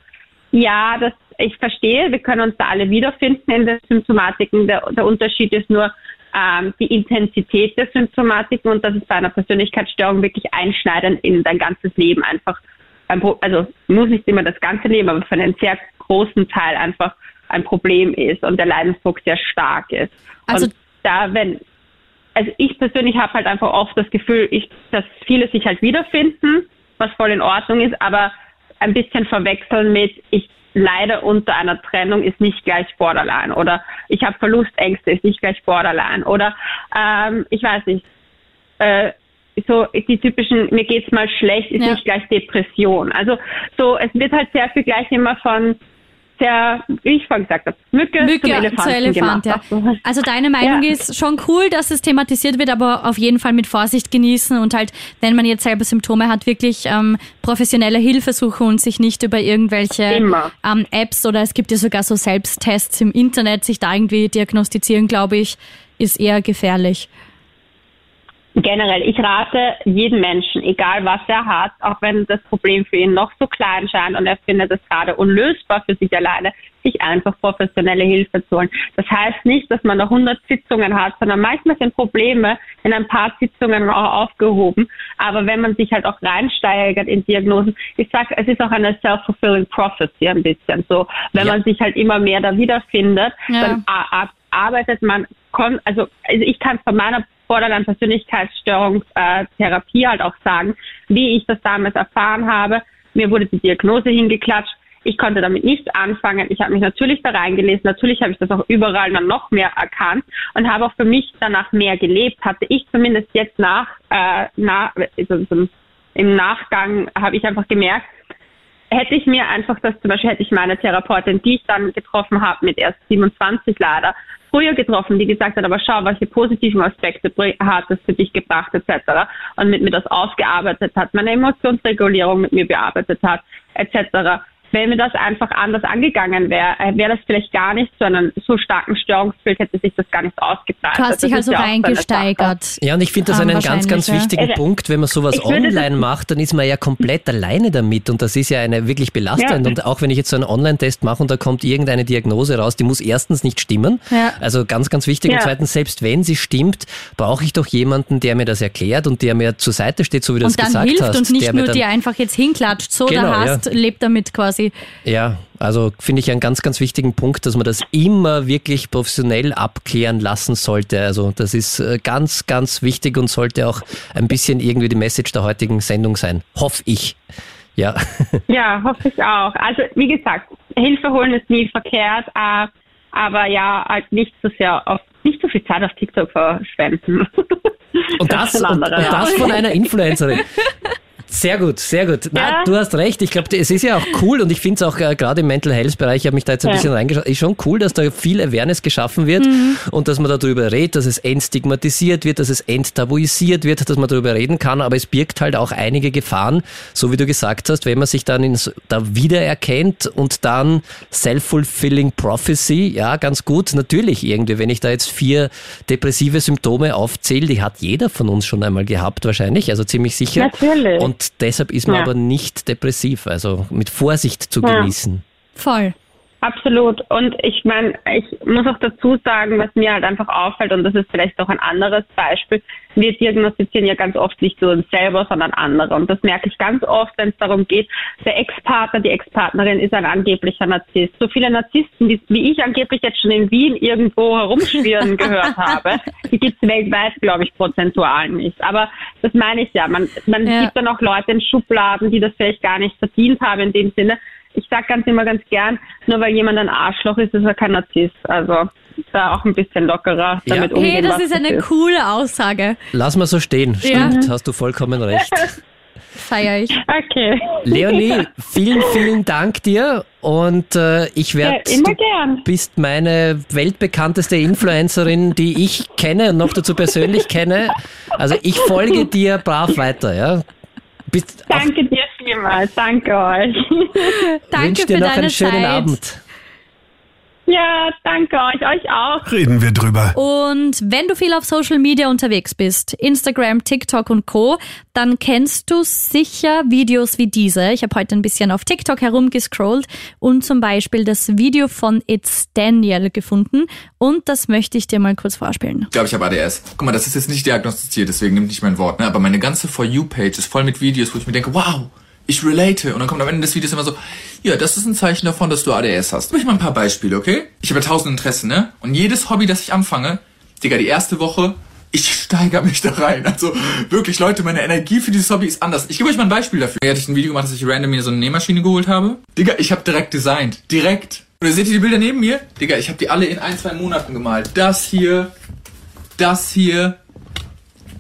Ja, das, ich verstehe, wir können uns da alle wiederfinden in den Symptomatiken. Der, der Unterschied ist nur ähm, die Intensität der Symptomatiken und das ist bei einer Persönlichkeitsstörung wirklich einschneidend in dein ganzes Leben einfach. Ein Pro also muss nicht immer das ganze Leben, aber für einen sehr großen Teil einfach ein Problem ist und der Leidensdruck sehr stark ist. Also- und da, wenn, also ich persönlich habe halt einfach oft das Gefühl, ich, dass viele sich halt wiederfinden, was voll in Ordnung ist, aber ein bisschen verwechseln mit, ich leide unter einer Trennung ist nicht gleich Borderline oder ich habe Verlustängste ist nicht gleich Borderline oder ähm, ich weiß nicht, äh, so die typischen, mir geht's mal schlecht, ist Ja. nicht gleich Depression. Also so, es wird halt sehr viel gleich immer von sehr, wie ich vorhin gesagt habe, Mücke, zum Mücke Elefanten zu Elefant, gemacht. ja. Also, deine Meinung Ja. ist schon cool, dass es thematisiert wird, aber auf jeden Fall mit Vorsicht genießen und halt, wenn man jetzt selber Symptome hat, wirklich ähm, professionelle Hilfe suchen und sich nicht über irgendwelche ähm, Apps oder es gibt ja sogar so Selbsttests im Internet, sich da irgendwie diagnostizieren, glaube ich, ist eher gefährlich. Generell, ich rate jedem Menschen, egal was er hat, auch wenn das Problem für ihn noch so klein scheint und er findet es gerade unlösbar für sich alleine, sich einfach professionelle Hilfe zu holen. Das heißt nicht, dass man da 100 Sitzungen hat, sondern manchmal sind Probleme in ein paar Sitzungen auch aufgehoben. Aber wenn man sich halt auch reinsteigert in Diagnosen, ich sage, es ist auch eine self-fulfilling prophecy ein bisschen so. Wenn Ja. man sich halt immer mehr da wiederfindet, Ja. dann arbeitet man, also ich kann von meiner Borderline-Persönlichkeitsstörungstherapie äh, Therapie halt auch sagen, wie ich das damals erfahren habe. Mir wurde die Diagnose hingeklatscht. Ich konnte damit nichts anfangen. Ich habe mich natürlich da reingelesen. Natürlich habe ich das auch überall dann noch mehr erkannt und habe auch für mich danach mehr gelebt. Hatte ich zumindest jetzt nach, äh, nach also so im Nachgang habe ich einfach gemerkt, hätte ich mir einfach das, zum Beispiel hätte ich meine Therapeutin, die ich dann getroffen habe, mit erst 27 leider, früher getroffen, die gesagt hat, aber schau, welche positiven Aspekte hat es für dich gebracht, etc. Und mit mir das ausgearbeitet hat, meine Emotionsregulierung mit mir bearbeitet hat, etc. Wenn mir das einfach anders angegangen wäre, äh, wäre das vielleicht gar nicht so einen so starken Störungsbild, hätte sich das gar nicht ausgebreitet. Du hast dich also ist ja auch so eine Sache. reingesteigert. Ja, und ich finde das Ähm, einen ganz, ganz wichtigen ja. Punkt. Wenn man sowas Ich würde das- online macht, dann ist man ja komplett alleine damit und das ist ja eine wirklich belastend. Ja. Und auch wenn ich jetzt so einen Online-Test mache und da kommt irgendeine Diagnose raus, die muss erstens nicht stimmen. Ja. Also ganz, ganz wichtig. Und zweitens, selbst wenn sie stimmt, brauche ich doch jemanden, der mir das erklärt und der mir zur Seite steht, so wie du Und es dann gesagt hilft hast. und nicht der mir nur dann, dir einfach jetzt hinklatscht, so Genau, da hast, lebt damit quasi. Ja, also finde ich einen ganz, ganz wichtigen Punkt, dass man das immer wirklich professionell abklären lassen sollte. Also das ist äh, ganz, ganz wichtig und sollte auch ein bisschen irgendwie die Message der heutigen Sendung sein. Hoffe ich. Ja. Ja, hoffe ich auch. Also wie gesagt, Hilfe holen ist nie verkehrt, äh, aber ja, halt nicht so sehr auf nicht so viel Zeit auf TikTok verschwenden. Und das, ein und, und das von einer Influencerin. Sehr gut, sehr gut. Na, Ja. Du hast recht. Ich glaube, es ist ja auch cool und ich finde es auch äh, gerade im Mental Health Bereich, ich habe mich da jetzt ein Ja. bisschen reingeschaut, ist schon cool, dass da viel Awareness geschaffen wird und dass man darüber redet, dass es entstigmatisiert wird, dass es enttabuisiert wird, dass man darüber reden kann, aber es birgt halt auch einige Gefahren, so wie du gesagt hast, wenn man sich dann ins, da wiedererkennt und dann self-fulfilling prophecy, ja, ganz gut, natürlich irgendwie, wenn ich da jetzt vier depressive Symptome aufzähle, die hat jeder von uns schon einmal gehabt wahrscheinlich, also ziemlich sicher. Natürlich. Und deshalb ist man Ja. aber nicht depressiv, also mit Vorsicht zu Ja. genießen. Voll. Absolut. Und ich meine, ich muss auch dazu sagen, was mir halt einfach auffällt, und das ist vielleicht auch ein anderes Beispiel, wir diagnostizieren ja ganz oft nicht nur uns selber, sondern andere. Und das merke ich ganz oft, wenn es darum geht, der Ex-Partner, die Ex-Partnerin ist ein angeblicher Narzisst. So viele Narzissten, wie, wie ich angeblich jetzt schon in Wien irgendwo herumschwirren gehört habe, die gibt es weltweit, glaube ich, prozentual nicht. Aber das meine ich ja. Man, man ja. gibt dann auch Leute in Schubladen, die das vielleicht gar nicht verdient haben in dem Sinne ich sage ganz immer ganz gern, nur weil jemand ein Arschloch ist, ist er kein Narzisst. Also da auch ein bisschen lockerer damit ja. umgehen. Hey, das ist eine ist. coole Aussage. Lass mal so stehen. Stimmt, ja. hast du vollkommen recht. Feier ich. Okay. Leonie, vielen, vielen Dank dir und äh, ich werde. Ja, immer gern. Du bist meine weltbekannteste Influencerin, die ich kenne und noch dazu persönlich kenne. Also ich folge dir brav weiter, ja. Bist Danke dir vielmals. Danke euch. Danke wünsche dir für noch deine einen schönen Zeit. Abend. Ja, danke euch, euch auch. Reden wir drüber. Und wenn du viel auf Social Media unterwegs bist, Instagram, TikTok und Co., dann kennst du sicher Videos wie diese. Ich habe heute ein bisschen auf TikTok herumgescrollt und zum Beispiel das Video von It's Daniel gefunden. Und das möchte ich dir mal kurz vorspielen. Ich glaube, ich habe ADS. Guck mal, das ist jetzt nicht diagnostiziert, deswegen nimmt nicht mein Wort. Ne? Aber meine ganze For You-Page ist voll mit Videos, wo ich mir denke, wow, ich relate. Und dann kommt am Ende des Videos immer so, ja, das ist ein Zeichen davon, dass du ADS hast. Gib ich mal ein paar Beispiele, okay? Ich habe ja tausend Interessen, ne? Und jedes Hobby, das ich anfange, Digga, die erste Woche, ich steigere mich da rein. Also wirklich, Leute, meine Energie für dieses Hobby ist anders. Ich gebe euch mal ein Beispiel dafür. Hier hatte ich ein Video gemacht, dass ich random mir so eine Nähmaschine geholt habe. Digga, ich habe direkt designt. Direkt. Und seht ihr die Bilder neben mir? Digga, ich habe die alle in ein, zwei Monaten gemalt. Das hier, das hier,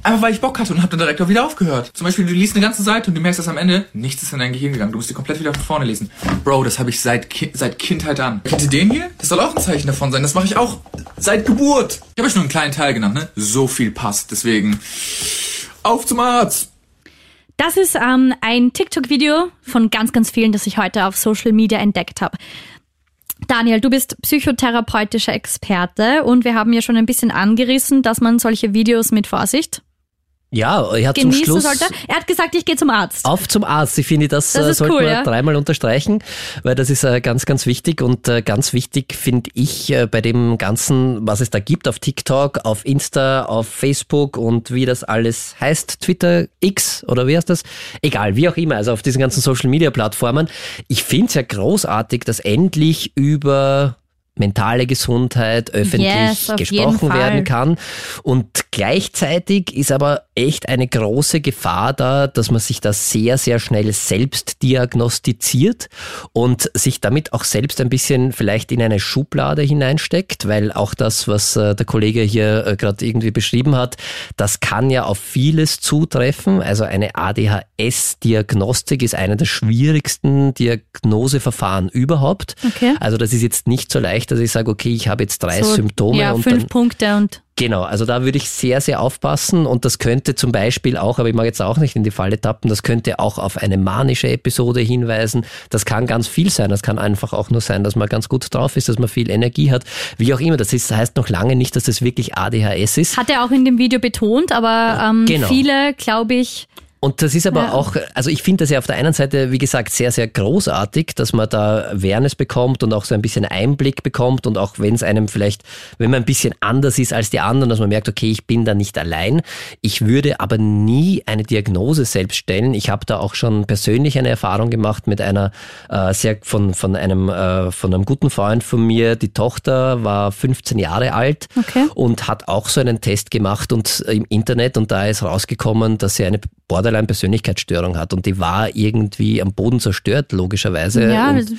Einfach weil ich Bock hatte und habe dann direkt auch wieder aufgehört. Zum Beispiel, du liest eine ganze Seite und du merkst, dass am Ende nichts ist in dein Gehirn gegangen. Du musst die komplett wieder von vorne lesen. Bro, das habe ich seit, Ki seit Kindheit an. Kennt ihr den hier? Das soll auch ein Zeichen davon sein. Das mache ich auch seit Geburt. Ich habe euch nur einen kleinen Teil genannt, ne? So viel passt. Deswegen auf zum Arzt. Das ist ähm, ein TikTok-Video von ganz, ganz vielen, das ich heute auf Social Media entdeckt habe. Daniel, du bist psychotherapeutischer Experte und wir haben ja schon ein bisschen angerissen, dass man solche Videos mit Vorsicht ja, er hat zum Schluss. Sollte. Er hat gesagt, ich gehe zum Arzt. Auf zum Arzt. Ich finde, das, das äh, sollte cool, man ja? dreimal unterstreichen, weil das ist äh, ganz, ganz wichtig. Und äh, ganz wichtig finde ich bei dem Ganzen, was es da gibt auf TikTok, auf Insta, auf Facebook und wie das alles heißt, Twitter, X oder wie heißt das? Egal, wie auch immer, also auf diesen ganzen Social Media Plattformen. Ich finde es ja großartig, dass endlich über mentale Gesundheit öffentlich yes, gesprochen werden kann. Und gleichzeitig ist aber echt eine große Gefahr da, dass man sich da sehr, sehr schnell selbst diagnostiziert und sich damit auch selbst ein bisschen vielleicht in eine Schublade hineinsteckt, weil auch das, was äh, der Kollege hier äh, gerade irgendwie beschrieben hat, das kann ja auf vieles zutreffen. Also eine ADHS-Diagnostik ist eine der schwierigsten Diagnoseverfahren überhaupt. Okay. Also das ist jetzt nicht so leicht, dass ich sage, okay, ich habe jetzt drei so, Symptome. Ja, und fünf dann, Punkte und Genau, also da würde ich sehr, sehr aufpassen und das könnte zum Beispiel auch, aber ich mag jetzt auch nicht in die Falle tappen, das könnte auch auf eine manische Episode hinweisen. Das kann ganz viel sein. Das kann einfach auch nur sein, dass man ganz gut drauf ist, dass man viel Energie hat. Wie auch immer, das ist, heißt noch lange nicht, dass das wirklich ADHS ist. Hat er auch in dem Video betont, aber ähm, genau. viele, glaube ich, und das ist aber ja. auch, also ich finde das ja auf der einen Seite, wie gesagt, sehr, sehr großartig, dass man da Awareness bekommt und auch so ein bisschen Einblick bekommt und auch wenn es einem vielleicht, wenn man ein bisschen anders ist als die anderen, dass man merkt, okay, ich bin da nicht allein. Ich würde aber nie eine Diagnose selbst stellen. Ich habe da auch schon persönlich eine Erfahrung gemacht mit einer äh, sehr von, von einem äh, von einem guten Freund von mir. Die Tochter war 15 Jahre alt okay. und hat auch so einen Test gemacht und im Internet und da ist rausgekommen, dass sie eine Borderline-Persönlichkeitsstörung hat und die war irgendwie am Boden zerstört, logischerweise. Ja, und,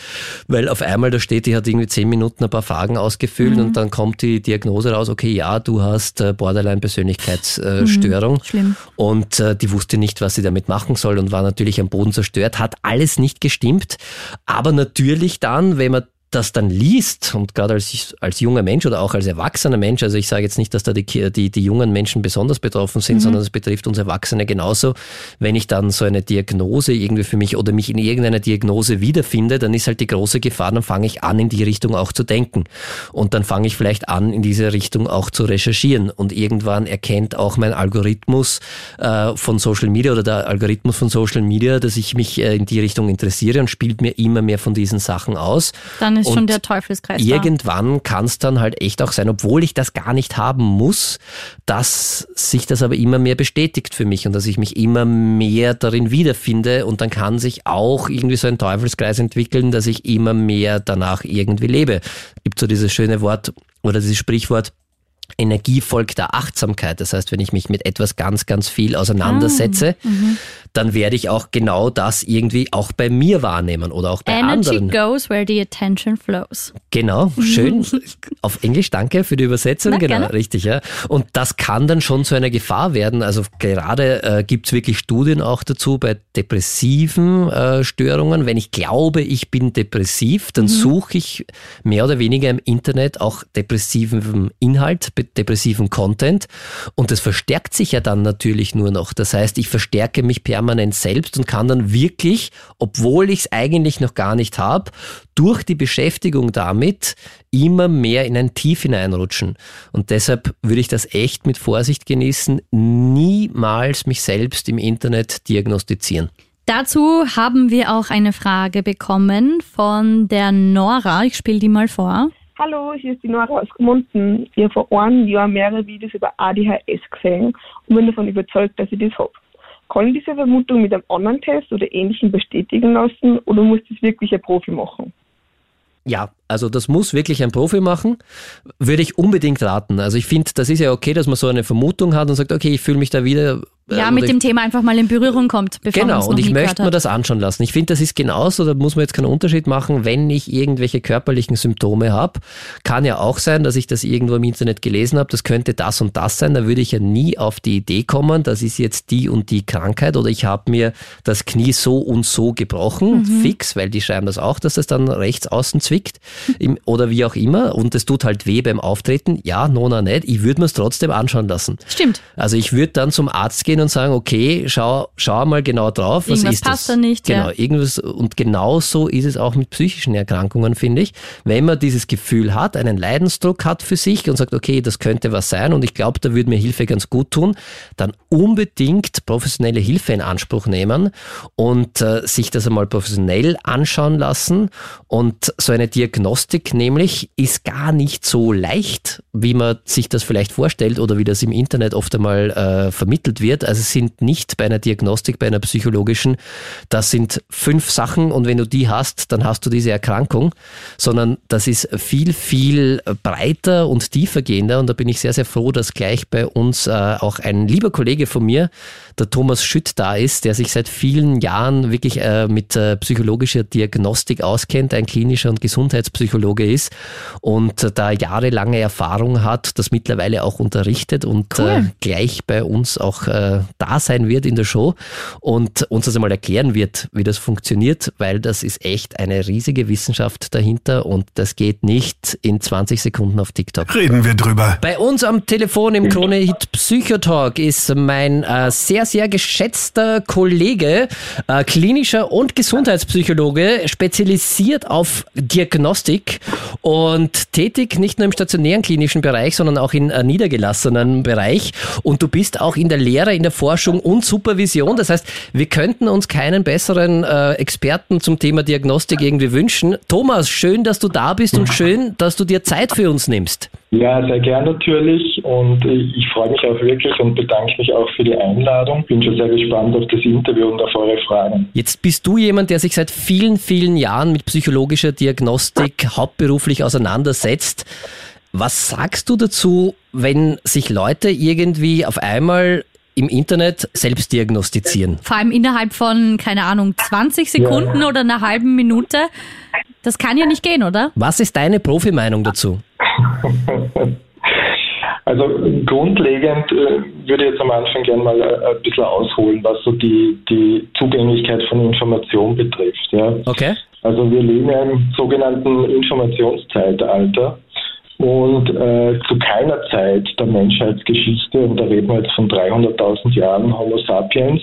weil auf einmal da steht, die hat irgendwie zehn Minuten ein paar Fragen ausgefüllt mhm. und dann kommt die Diagnose raus, okay, ja, du hast äh, Borderline-Persönlichkeitsstörung. Mhm, und äh, die wusste nicht, was sie damit machen soll und war natürlich am Boden zerstört, hat alles nicht gestimmt. Aber natürlich dann, wenn man das dann liest und gerade als, als junger Mensch oder auch als erwachsener Mensch, also ich sage jetzt nicht, dass da die, die, die jungen Menschen besonders betroffen sind, mhm. sondern es betrifft uns Erwachsene genauso. Wenn ich dann so eine Diagnose irgendwie für mich oder mich in irgendeiner Diagnose wiederfinde, dann ist halt die große Gefahr, dann fange ich an, in die Richtung auch zu denken. Und dann fange ich vielleicht an, in diese Richtung auch zu recherchieren. Und irgendwann erkennt auch mein Algorithmus äh, von Social Media oder der Algorithmus von Social Media, dass ich mich äh, in die Richtung interessiere und spielt mir immer mehr von diesen Sachen aus. Dann dann ist Und schon der Teufelskreis. Irgendwann kann es dann halt echt auch sein, obwohl ich das gar nicht haben muss, dass sich das aber immer mehr bestätigt für mich und dass ich mich immer mehr darin wiederfinde und dann kann sich auch irgendwie so ein Teufelskreis entwickeln, dass ich immer mehr danach irgendwie lebe. Gibt so dieses schöne Wort oder dieses Sprichwort, Energie folgt der Achtsamkeit. Das heißt, wenn ich mich mit etwas ganz, ganz viel auseinandersetze, Ah, mhm. Dann werde ich auch genau das irgendwie auch bei mir wahrnehmen oder auch bei Energy anderen. goes where the attention flows. Genau, schön. Auf Englisch, danke für die Übersetzung. Na, genau, gerne. richtig, ja. Und das kann dann schon zu einer Gefahr werden. Also gerade äh, gibt's wirklich Studien auch dazu bei depressiven äh, Störungen. Wenn ich glaube, ich bin depressiv, dann suche ich mehr oder weniger im Internet auch depressiven Inhalt, depressiven Content. Und das verstärkt sich ja dann natürlich nur noch. Das heißt, ich verstärke mich permanent selbst und kann dann wirklich, obwohl ich es eigentlich noch gar nicht habe, durch die Beschäftigung damit immer mehr in ein Tief hineinrutschen. Und deshalb würde ich das echt mit Vorsicht genießen, niemals mich selbst im Internet diagnostizieren. Dazu haben wir auch eine Frage bekommen von der Nora. Ich spiele die mal vor. Hallo, hier ist die Nora aus Gmunden. Ich habe vor einem Jahr mehrere Videos über ADHS gesehen und bin davon überzeugt, dass ich das habe. Kann ich diese Vermutung mit einem Online-Test oder Ähnlichem bestätigen lassen oder muss das wirklich ein Profi machen? Ja, also das muss wirklich ein Profi machen, würde ich unbedingt raten. Also ich finde, das ist ja okay, dass man so eine Vermutung hat und sagt, okay, ich fühle mich da wieder. äh, Ja, mit dem Thema einfach mal in Berührung kommt, bevor Genau, und ich möchte mir das anschauen lassen. Ich finde, das ist genauso, da muss man jetzt keinen Unterschied machen, wenn ich irgendwelche körperlichen Symptome habe. Kann ja auch sein, dass ich das irgendwo im Internet gelesen habe, das könnte das und das sein, da würde ich ja nie auf die Idee kommen, das ist jetzt die und die Krankheit oder ich habe mir das Knie so und so gebrochen, fix, weil die schreiben das auch, dass das dann rechts außen zwickt im, oder wie auch immer und es tut halt weh beim Auftreten. Ja, nona nicht, ich würde mir es trotzdem anschauen lassen. Stimmt. Also ich würde dann zum Arzt gehen und sagen, okay, schau, schau mal genau drauf, was Irgendwas ist passt das? da nicht, Genau, ja. irgendwas und genau so ist es auch mit psychischen Erkrankungen, finde ich. Wenn man dieses Gefühl hat, einen Leidensdruck hat für sich und sagt, okay, das könnte was sein und ich glaube, da würde mir Hilfe ganz gut tun, dann unbedingt professionelle Hilfe in Anspruch nehmen und äh, sich das einmal professionell anschauen lassen und so eine Diagnostik nämlich ist gar nicht so leicht, wie man sich das vielleicht vorstellt oder wie das im Internet oft einmal äh, vermittelt wird. Also es sind nicht bei einer Diagnostik, bei einer psychologischen, das sind fünf Sachen und wenn du die hast, dann hast du diese Erkrankung, sondern das ist viel, viel breiter und tiefergehender und da bin ich sehr, sehr froh, dass gleich bei uns äh, auch ein lieber Kollege von mir, der Thomas Schütt da ist, der sich seit vielen Jahren wirklich äh, mit äh, psychologischer Diagnostik auskennt, ein klinischer und Gesundheitspsychologe ist und äh, da jahrelange Erfahrung hat, das mittlerweile auch unterrichtet und äh, gleich bei uns auch äh, da sein wird in der Show und uns das einmal erklären wird, wie das funktioniert, weil das ist echt eine riesige Wissenschaft dahinter und das geht nicht in 20 Sekunden auf TikTok. Reden wir drüber. Bei uns am Telefon im Krone-Hit Psychotalk ist mein äh, sehr, sehr geschätzter Kollege, äh, klinischer und Gesundheitspsychologe, spezialisiert auf Diagnostik und tätig nicht nur im stationären klinischen Bereich, sondern auch in äh, niedergelassenen Bereich. Und du bist auch in der Lehre, in der Forschung und Supervision. Das heißt, wir könnten uns keinen besseren äh, Experten zum Thema Diagnostik irgendwie wünschen. Thomas, schön, dass du da bist und schön, dass du dir Zeit für uns nimmst. Ja, sehr gern natürlich und ich freue mich auch wirklich und bedanke mich auch für die Einladung. Bin schon sehr gespannt auf das Interview und auf eure Fragen. Jetzt bist du jemand, der sich seit vielen, vielen Jahren mit psychologischer Diagnostik hauptberuflich auseinandersetzt. Was sagst du dazu, wenn sich Leute irgendwie auf einmal im Internet selbst diagnostizieren? Vor allem innerhalb von, keine Ahnung, 20 Sekunden oder einer halben Minute. Das kann ja nicht gehen, oder? Was ist deine Profimeinung dazu? Also grundlegend äh, würde ich jetzt am Anfang gerne mal äh, ein bisschen ausholen, was so die, die Zugänglichkeit von Information betrifft. Ja. Okay. Also wir leben ja im sogenannten Informationszeitalter und äh, zu keiner Zeit der Menschheitsgeschichte, und da reden wir jetzt von 300.000 Jahren Homo sapiens,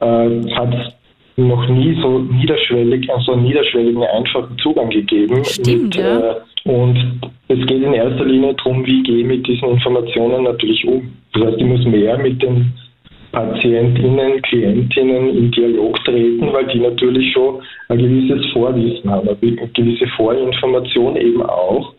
äh, hat es noch nie so niederschwellig, so einen niederschwelligen, einfachen Zugang gegeben. Stimmt, ja. äh, und es geht in erster Linie darum, wie gehe ich mit diesen Informationen natürlich um. Das heißt, ich muss mehr mit den PatientInnen, KlientInnen in Dialog treten, weil die natürlich schon ein gewisses Vorwissen haben, eine gewisse Vorinformation eben auch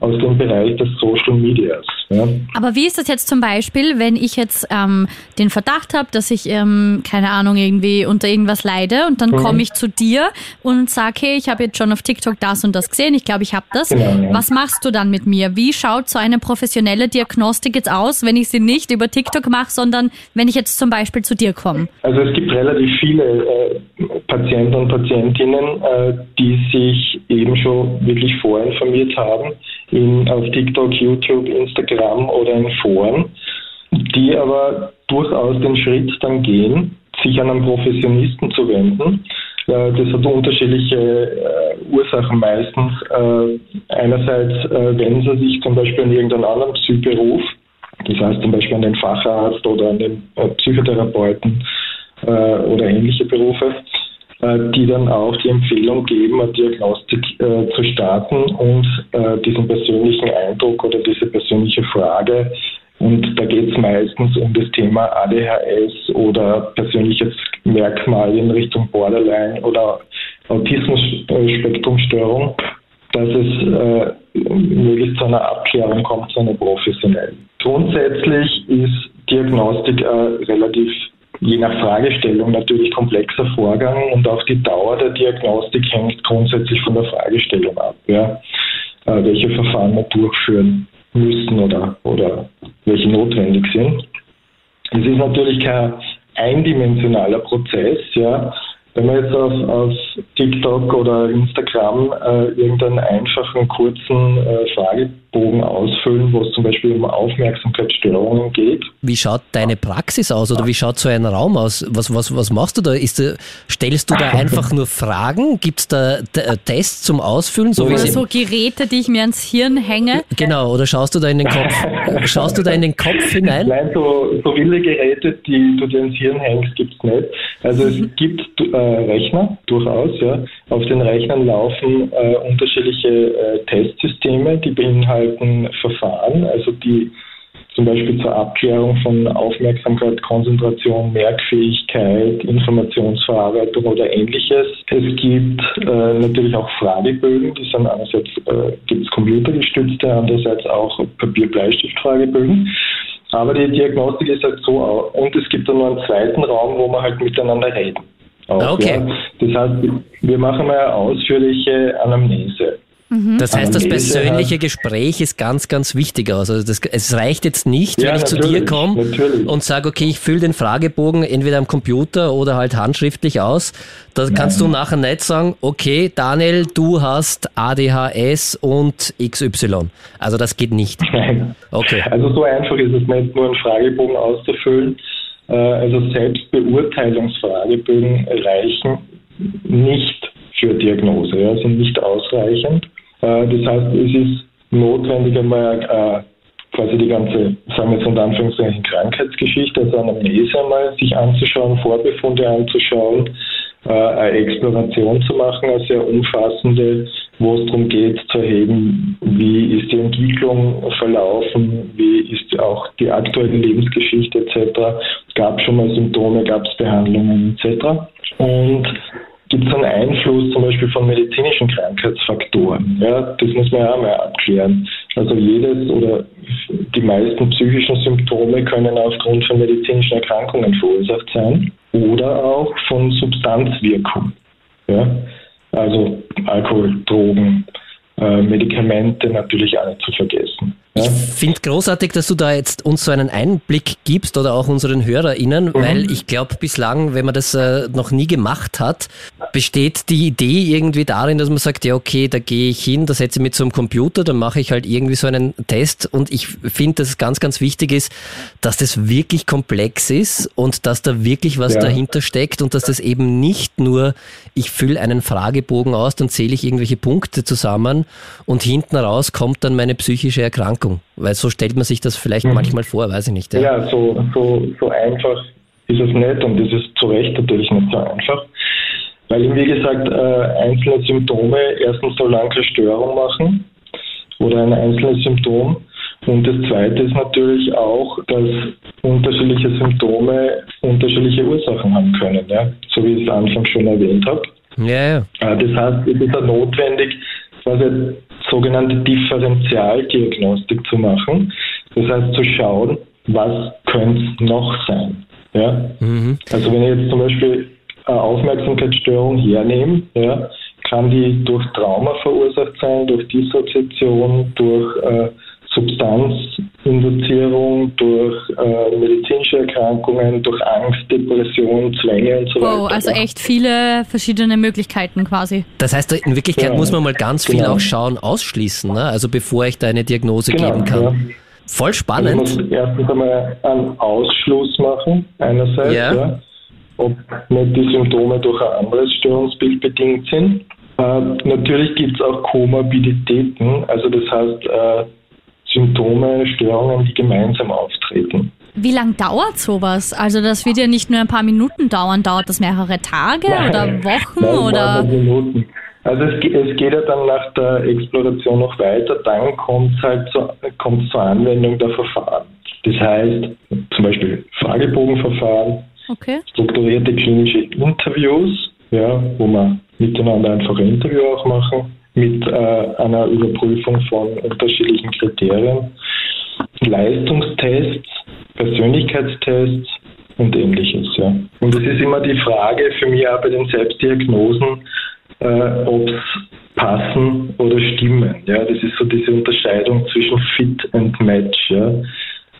aus dem Bereich des Social Medias. Ja. Aber wie ist das jetzt zum Beispiel, wenn ich jetzt ähm, den Verdacht habe, dass ich, ähm, keine Ahnung, irgendwie unter irgendwas leide und dann mhm. komme ich zu dir und sage, hey, ich habe jetzt schon auf TikTok das und das gesehen, ich glaube, ich habe das. Genau, ja. Was machst du dann mit mir? Wie schaut so eine professionelle Diagnostik jetzt aus, wenn ich sie nicht über TikTok mache, sondern wenn ich jetzt zum Beispiel zu dir komme? Also es gibt relativ viele äh, Patienten und Patientinnen, äh, die sich eben schon wirklich vorinformiert haben in, auf TikTok, YouTube, Instagram oder in Foren, die aber durchaus den Schritt dann gehen, sich an einen Professionisten zu wenden. Äh, das hat unterschiedliche äh, Ursachen meistens. Äh, einerseits wenden sie sich zum Beispiel an irgendeinen anderen Psychberuf, das heißt zum Beispiel an den Facharzt oder an den Psychotherapeuten oder ähnliche Berufe. Äh, die dann auch die Empfehlung geben, eine Diagnostik äh, zu starten und äh, diesen persönlichen Eindruck oder diese persönliche Frage und da geht es meistens um das Thema ADHS oder persönliches Merkmal in Richtung Borderline oder Autismus-Spektrumstörung, dass es äh, möglichst zu einer Abklärung kommt, zu einer professionellen. Grundsätzlich ist Diagnostik äh, relativ je nach Fragestellung natürlich komplexer Vorgang und auch die Dauer der Diagnostik hängt grundsätzlich von der Fragestellung ab, ja, äh, welche Verfahren wir durchführen müssen oder, oder welche notwendig sind. Es ist natürlich kein eindimensionaler Prozess, ja, wenn wir jetzt auf, auf TikTok oder Instagram äh, irgendeinen einfachen, kurzen äh, Fragebogen ausfüllen, wo es zum Beispiel um Aufmerksamkeitsstörungen geht. Wie schaut deine Praxis aus oder wie schaut so ein Raum aus? Was, was, was machst du da? Ist, stellst du da einfach nur Fragen? Gibt es da äh, Tests zum Ausfüllen? So oder so Geräte, die ich mir ans Hirn hänge? Genau, oder schaust du da in den Kopf, schaust du da in den Kopf hinein? Nein, so, so wilde Geräte, die du dir ans Hirn hängst, gibt es nicht. Also es mhm. gibt äh, Rechner, durchaus. Ja. Auf den Rechnern laufen äh, unterschiedliche äh, Testsysteme, die beinhalten Verfahren, also die zum Beispiel zur Abklärung von Aufmerksamkeit, Konzentration, Merkfähigkeit, Informationsverarbeitung oder ähnliches. Es gibt äh, natürlich auch Fragebögen, die sind einerseits äh, gibt es computergestützte, andererseits auch Papier-Bleistift-Fragebögen. Aber die Diagnostik ist halt so, und es gibt dann noch einen zweiten Raum, wo man halt miteinander reden. Auch, okay. Ja. Das heißt, wir machen mal eine ausführliche Anamnese. Mhm. Das heißt, das persönliche Gespräch ist ganz, ganz wichtig. Also das, es reicht jetzt nicht, ja, wenn ich zu dir komme und sage, okay, ich fülle den Fragebogen entweder am Computer oder halt handschriftlich aus. Da Nein. kannst du nachher nicht sagen, okay, Daniel, du hast ADHS und XY. Also das geht nicht. Nein. Okay. Also so einfach ist es nicht, nur einen Fragebogen auszufüllen. Äh, also Selbstbeurteilungsfragebögen reichen nicht für Diagnose, ja, sind nicht ausreichend. Äh, das heißt, es ist notwendig, einmal äh, quasi die ganze, sagen wir jetzt unter Anführungszeichen, Krankheitsgeschichte, also Anamnese einmal sich anzuschauen, Vorbefunde anzuschauen, eine Exploration zu machen, eine sehr umfassende, wo es darum geht zu erheben, wie ist die Entwicklung verlaufen, wie ist auch die aktuelle Lebensgeschichte etc. Gab es schon mal Symptome, gab es Behandlungen etc. Und gibt es einen Einfluss zum Beispiel von medizinischen Krankheitsfaktoren? Ja, das muss man ja auch mal abklären. Also jedes oder die meisten psychischen Symptome können aufgrund von medizinischen Erkrankungen verursacht sein oder auch von Substanzwirkung. Ja? Also Alkohol, Drogen, äh, Medikamente natürlich auch nicht zu vergessen. Ich finde großartig, dass du da jetzt uns so einen Einblick gibst oder auch unseren HörerInnen, mhm. weil ich glaube, bislang, wenn man das äh, noch nie gemacht hat, besteht die Idee irgendwie darin, dass man sagt, ja okay, da gehe ich hin, da setze ich mich zum Computer, dann mache ich halt irgendwie so einen Test und ich finde, dass es ganz, ganz wichtig ist, dass das wirklich komplex ist und dass da wirklich was ja. dahinter steckt und dass das eben nicht nur, ich fülle einen Fragebogen aus, dann zähle ich irgendwelche Punkte zusammen und hinten raus kommt dann meine psychische Erkrankung. Weil so stellt man sich das vielleicht mhm. manchmal vor, weiß ich nicht. Ja, ja so, so, so einfach ist es nicht und das ist zu Recht natürlich nicht so einfach. Weil wie gesagt, äh, einzelne Symptome erstens so lange keine Störung machen oder ein einzelnes Symptom. Und das Zweite ist natürlich auch, dass unterschiedliche Symptome unterschiedliche Ursachen haben können, ja? so wie ich es anfangs schon erwähnt habe. Ja, ja. Äh, Das heißt, es ist auch notwendig, quasi eine sogenannte Differentialdiagnostik zu machen. Das heißt, zu schauen, was könnte es noch sein. Ja? Mhm. Also wenn ich jetzt zum Beispiel eine Aufmerksamkeitsstörung hernehme, ja, kann die durch Trauma verursacht sein, durch Dissoziation, durch äh, Substanzinduzierung, durch äh, medizinische Erkrankungen, durch Angst, Depression, Zwänge und so weiter. Wow, also echt viele verschiedene Möglichkeiten quasi. Das heißt, in Wirklichkeit Ja, muss man mal ganz viel genau. auch schauen, ausschließen, ne? also bevor ich da eine Diagnose Genau, geben kann. ja. Voll Also spannend. man muss erstens einmal einen Ausschluss machen, einerseits, Ja. ja. ob nicht die Symptome durch ein anderes Störungsbild bedingt sind. Äh, natürlich gibt es auch Komorbiditäten, also das heißt äh, Symptome, Störungen, die gemeinsam auftreten. Wie lang dauert sowas? Also das wird ja nicht nur ein paar Minuten dauern, dauert das mehrere Tage oder Wochen Nein, oder? nein, Minuten. Also es, es geht ja dann nach der Exploration noch weiter, dann kommt es halt zu, kommt's zur Anwendung der Verfahren. Das heißt zum Beispiel Fragebogenverfahren, Okay. strukturierte klinische Interviews, ja, wo man miteinander einfach ein Interview auch machen, mit äh, einer Überprüfung von unterschiedlichen Kriterien, Leistungstests, Persönlichkeitstests und ähnliches. Ja. Und es ist immer die Frage für mich auch bei den Selbstdiagnosen, äh, ob es passen oder stimmen. Ja, das ist so diese Unterscheidung zwischen Fit and Match. Ja.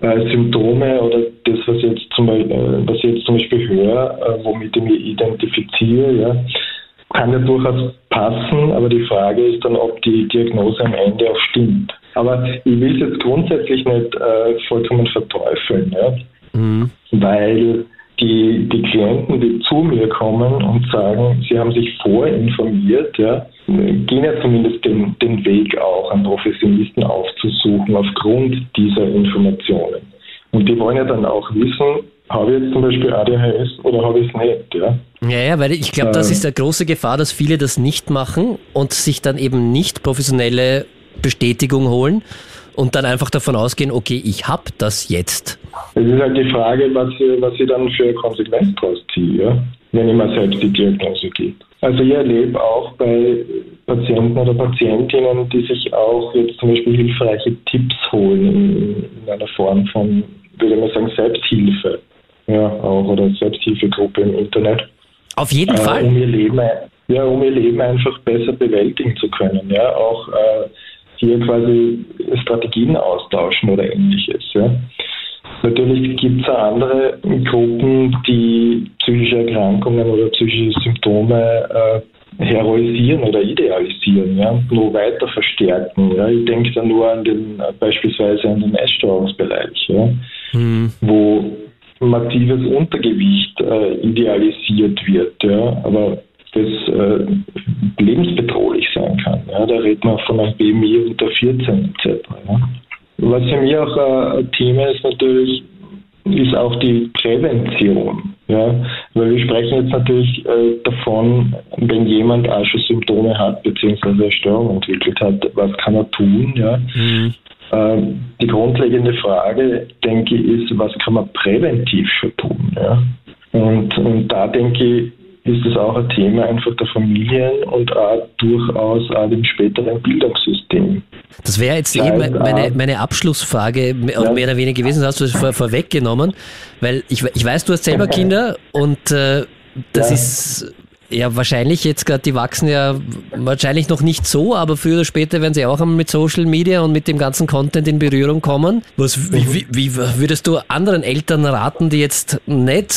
Äh, Symptome oder das, was jetzt zum Beispiel, äh, was ich jetzt zum Beispiel höre, äh, womit ich mich identifiziere, ja, kann ja durchaus passen, aber die Frage ist dann, ob die Diagnose am Ende auch stimmt. Aber ich will es jetzt grundsätzlich nicht äh, vollkommen verteufeln, ja Mhm. weil die, die Klienten, die zu mir kommen und sagen, sie haben sich vorinformiert, ja, gehen ja zumindest den, den Weg auch, einen Professionisten aufzusuchen aufgrund dieser Informationen. Und die wollen ja dann auch wissen, habe ich jetzt zum Beispiel ADHS oder habe ich es nicht, ja. Ja, ja, weil ich glaube, das Ähm. ist der große Gefahr, dass viele das nicht machen und sich dann eben nicht professionelle Bestätigung holen und dann einfach davon ausgehen, okay, ich hab das jetzt. Es ist halt die Frage, was, ich- was ich dann für Konsequenz draus ziehe, ja, wenn ich mir selbst die Diagnose gebe. Also ich erlebe auch bei Patienten oder Patientinnen, die sich auch jetzt zum Beispiel hilfreiche Tipps holen in, in einer Form von, würde man sagen, Selbsthilfe. Ja, auch oder Selbsthilfegruppe im Internet. Auf jeden äh, Fall. Um ihr Leben, ja, um ihr Leben einfach besser bewältigen zu können. Ja, auch äh, hier quasi Strategien austauschen oder ähnliches. Ja. Natürlich gibt es auch andere Gruppen, die psychische Erkrankungen oder psychische Symptome äh, heroisieren oder idealisieren, ja, und nur weiter verstärken. Ja. Ich denke da nur an den äh, beispielsweise an den Essstörungsbereich, ja, Hm. wo massives Untergewicht äh, idealisiert wird, ja, aber das äh, lebensbedrohlich sein kann. Ja. Da redet man von einem BMI unter 14 etc. Ja. Was für mich auch äh, ein Thema ist natürlich, ist auch die Prävention. Ja? Weil wir sprechen jetzt natürlich äh, davon, wenn jemand auch schon Symptome hat, beziehungsweise eine Störung entwickelt hat, was kann er tun? Ja? Hm. Ähm, die grundlegende Frage, denke ich, ist, was kann man präventiv schon tun? Ja? Und, und da denke ich, ist es auch ein Thema einfach der Familien und auch durchaus auch dem späteren Bildungssystem. Das wäre jetzt Ja, eben meine, meine Abschlussfrage, mehr Ja. mehr oder weniger gewesen, das hast du es vor, vorweggenommen, weil ich, ich weiß, du hast selber Kinder und äh, das Ja. ist ja wahrscheinlich jetzt gerade, die wachsen ja wahrscheinlich noch nicht so, aber früher oder später werden sie auch einmal mit Social Media und mit dem ganzen Content in Berührung kommen. Was, wie, wie, wie würdest du anderen Eltern raten, die jetzt nicht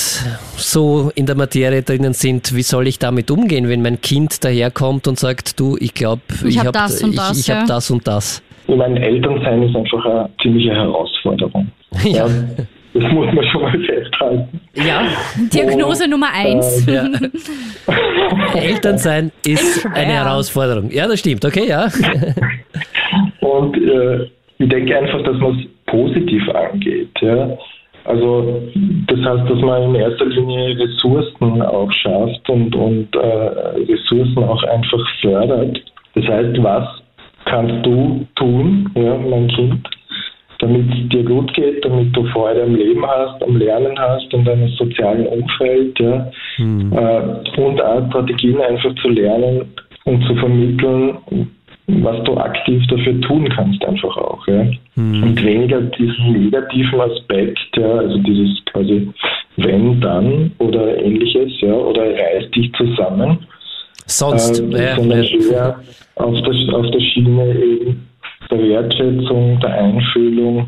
so in der Materie drinnen sind, wie soll ich damit umgehen, wenn mein Kind daherkommt und sagt, du, ich glaube, Ich ich, hab habe das und ich, das, ich hab ja. das und das. Ich meine, Elternsein ist einfach eine ziemliche Herausforderung. Ja. Das muss man schon mal festhalten. Ja, Diagnose Nummer eins. ja. Elternsein ist eine. Herausforderung. Ja, das stimmt. Okay, ja. Und äh, ich denke einfach, dass man es positiv angeht. Ja? Also das heißt, dass man in erster Linie Ressourcen auch schafft und, und äh, Ressourcen auch einfach fördert. Das heißt, was kannst du tun, ja, mein Kind, damit es dir gut geht, damit du Freude am Leben hast, am Lernen hast, in deinem sozialen Umfeld, ja. Mhm. Äh, und auch Strategien einfach zu lernen und zu vermitteln, was du aktiv dafür tun kannst, einfach auch. Ja. Mhm. Und weniger diesen negativen Aspekt, ja, also dieses quasi wenn, dann oder ähnliches, ja, oder reiß dich zusammen. Sonst, äh, sondern eher auf der, auf der Schiene eben der Wertschätzung, der Einfühlung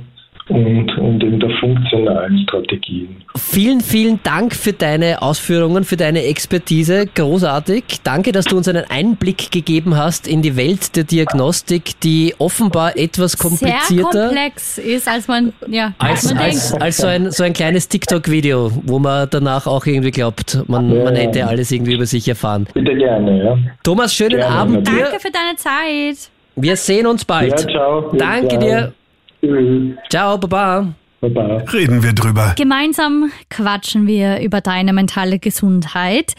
und, und in der funktionalen Strategien. Vielen, vielen Dank für deine Ausführungen, für deine Expertise. Großartig. Danke, dass du uns einen Einblick gegeben hast in die Welt der Diagnostik, die offenbar etwas komplizierter Sehr komplex ist, als man, ja, als, man als, denkt. als so ein, so ein kleines TikTok-Video, wo man danach auch irgendwie glaubt, man, Ja, man ja. hätte alles irgendwie über sich erfahren. Bitte gerne, ja. Thomas, schönen Gerne, Abend dir. Danke für deine Zeit. Wir sehen uns bald. Ja, ciao. Danke Ciao. dir. Tschüss. Ciao, Baba. Baba. Reden wir drüber. Gemeinsam quatschen wir über deine mentale Gesundheit.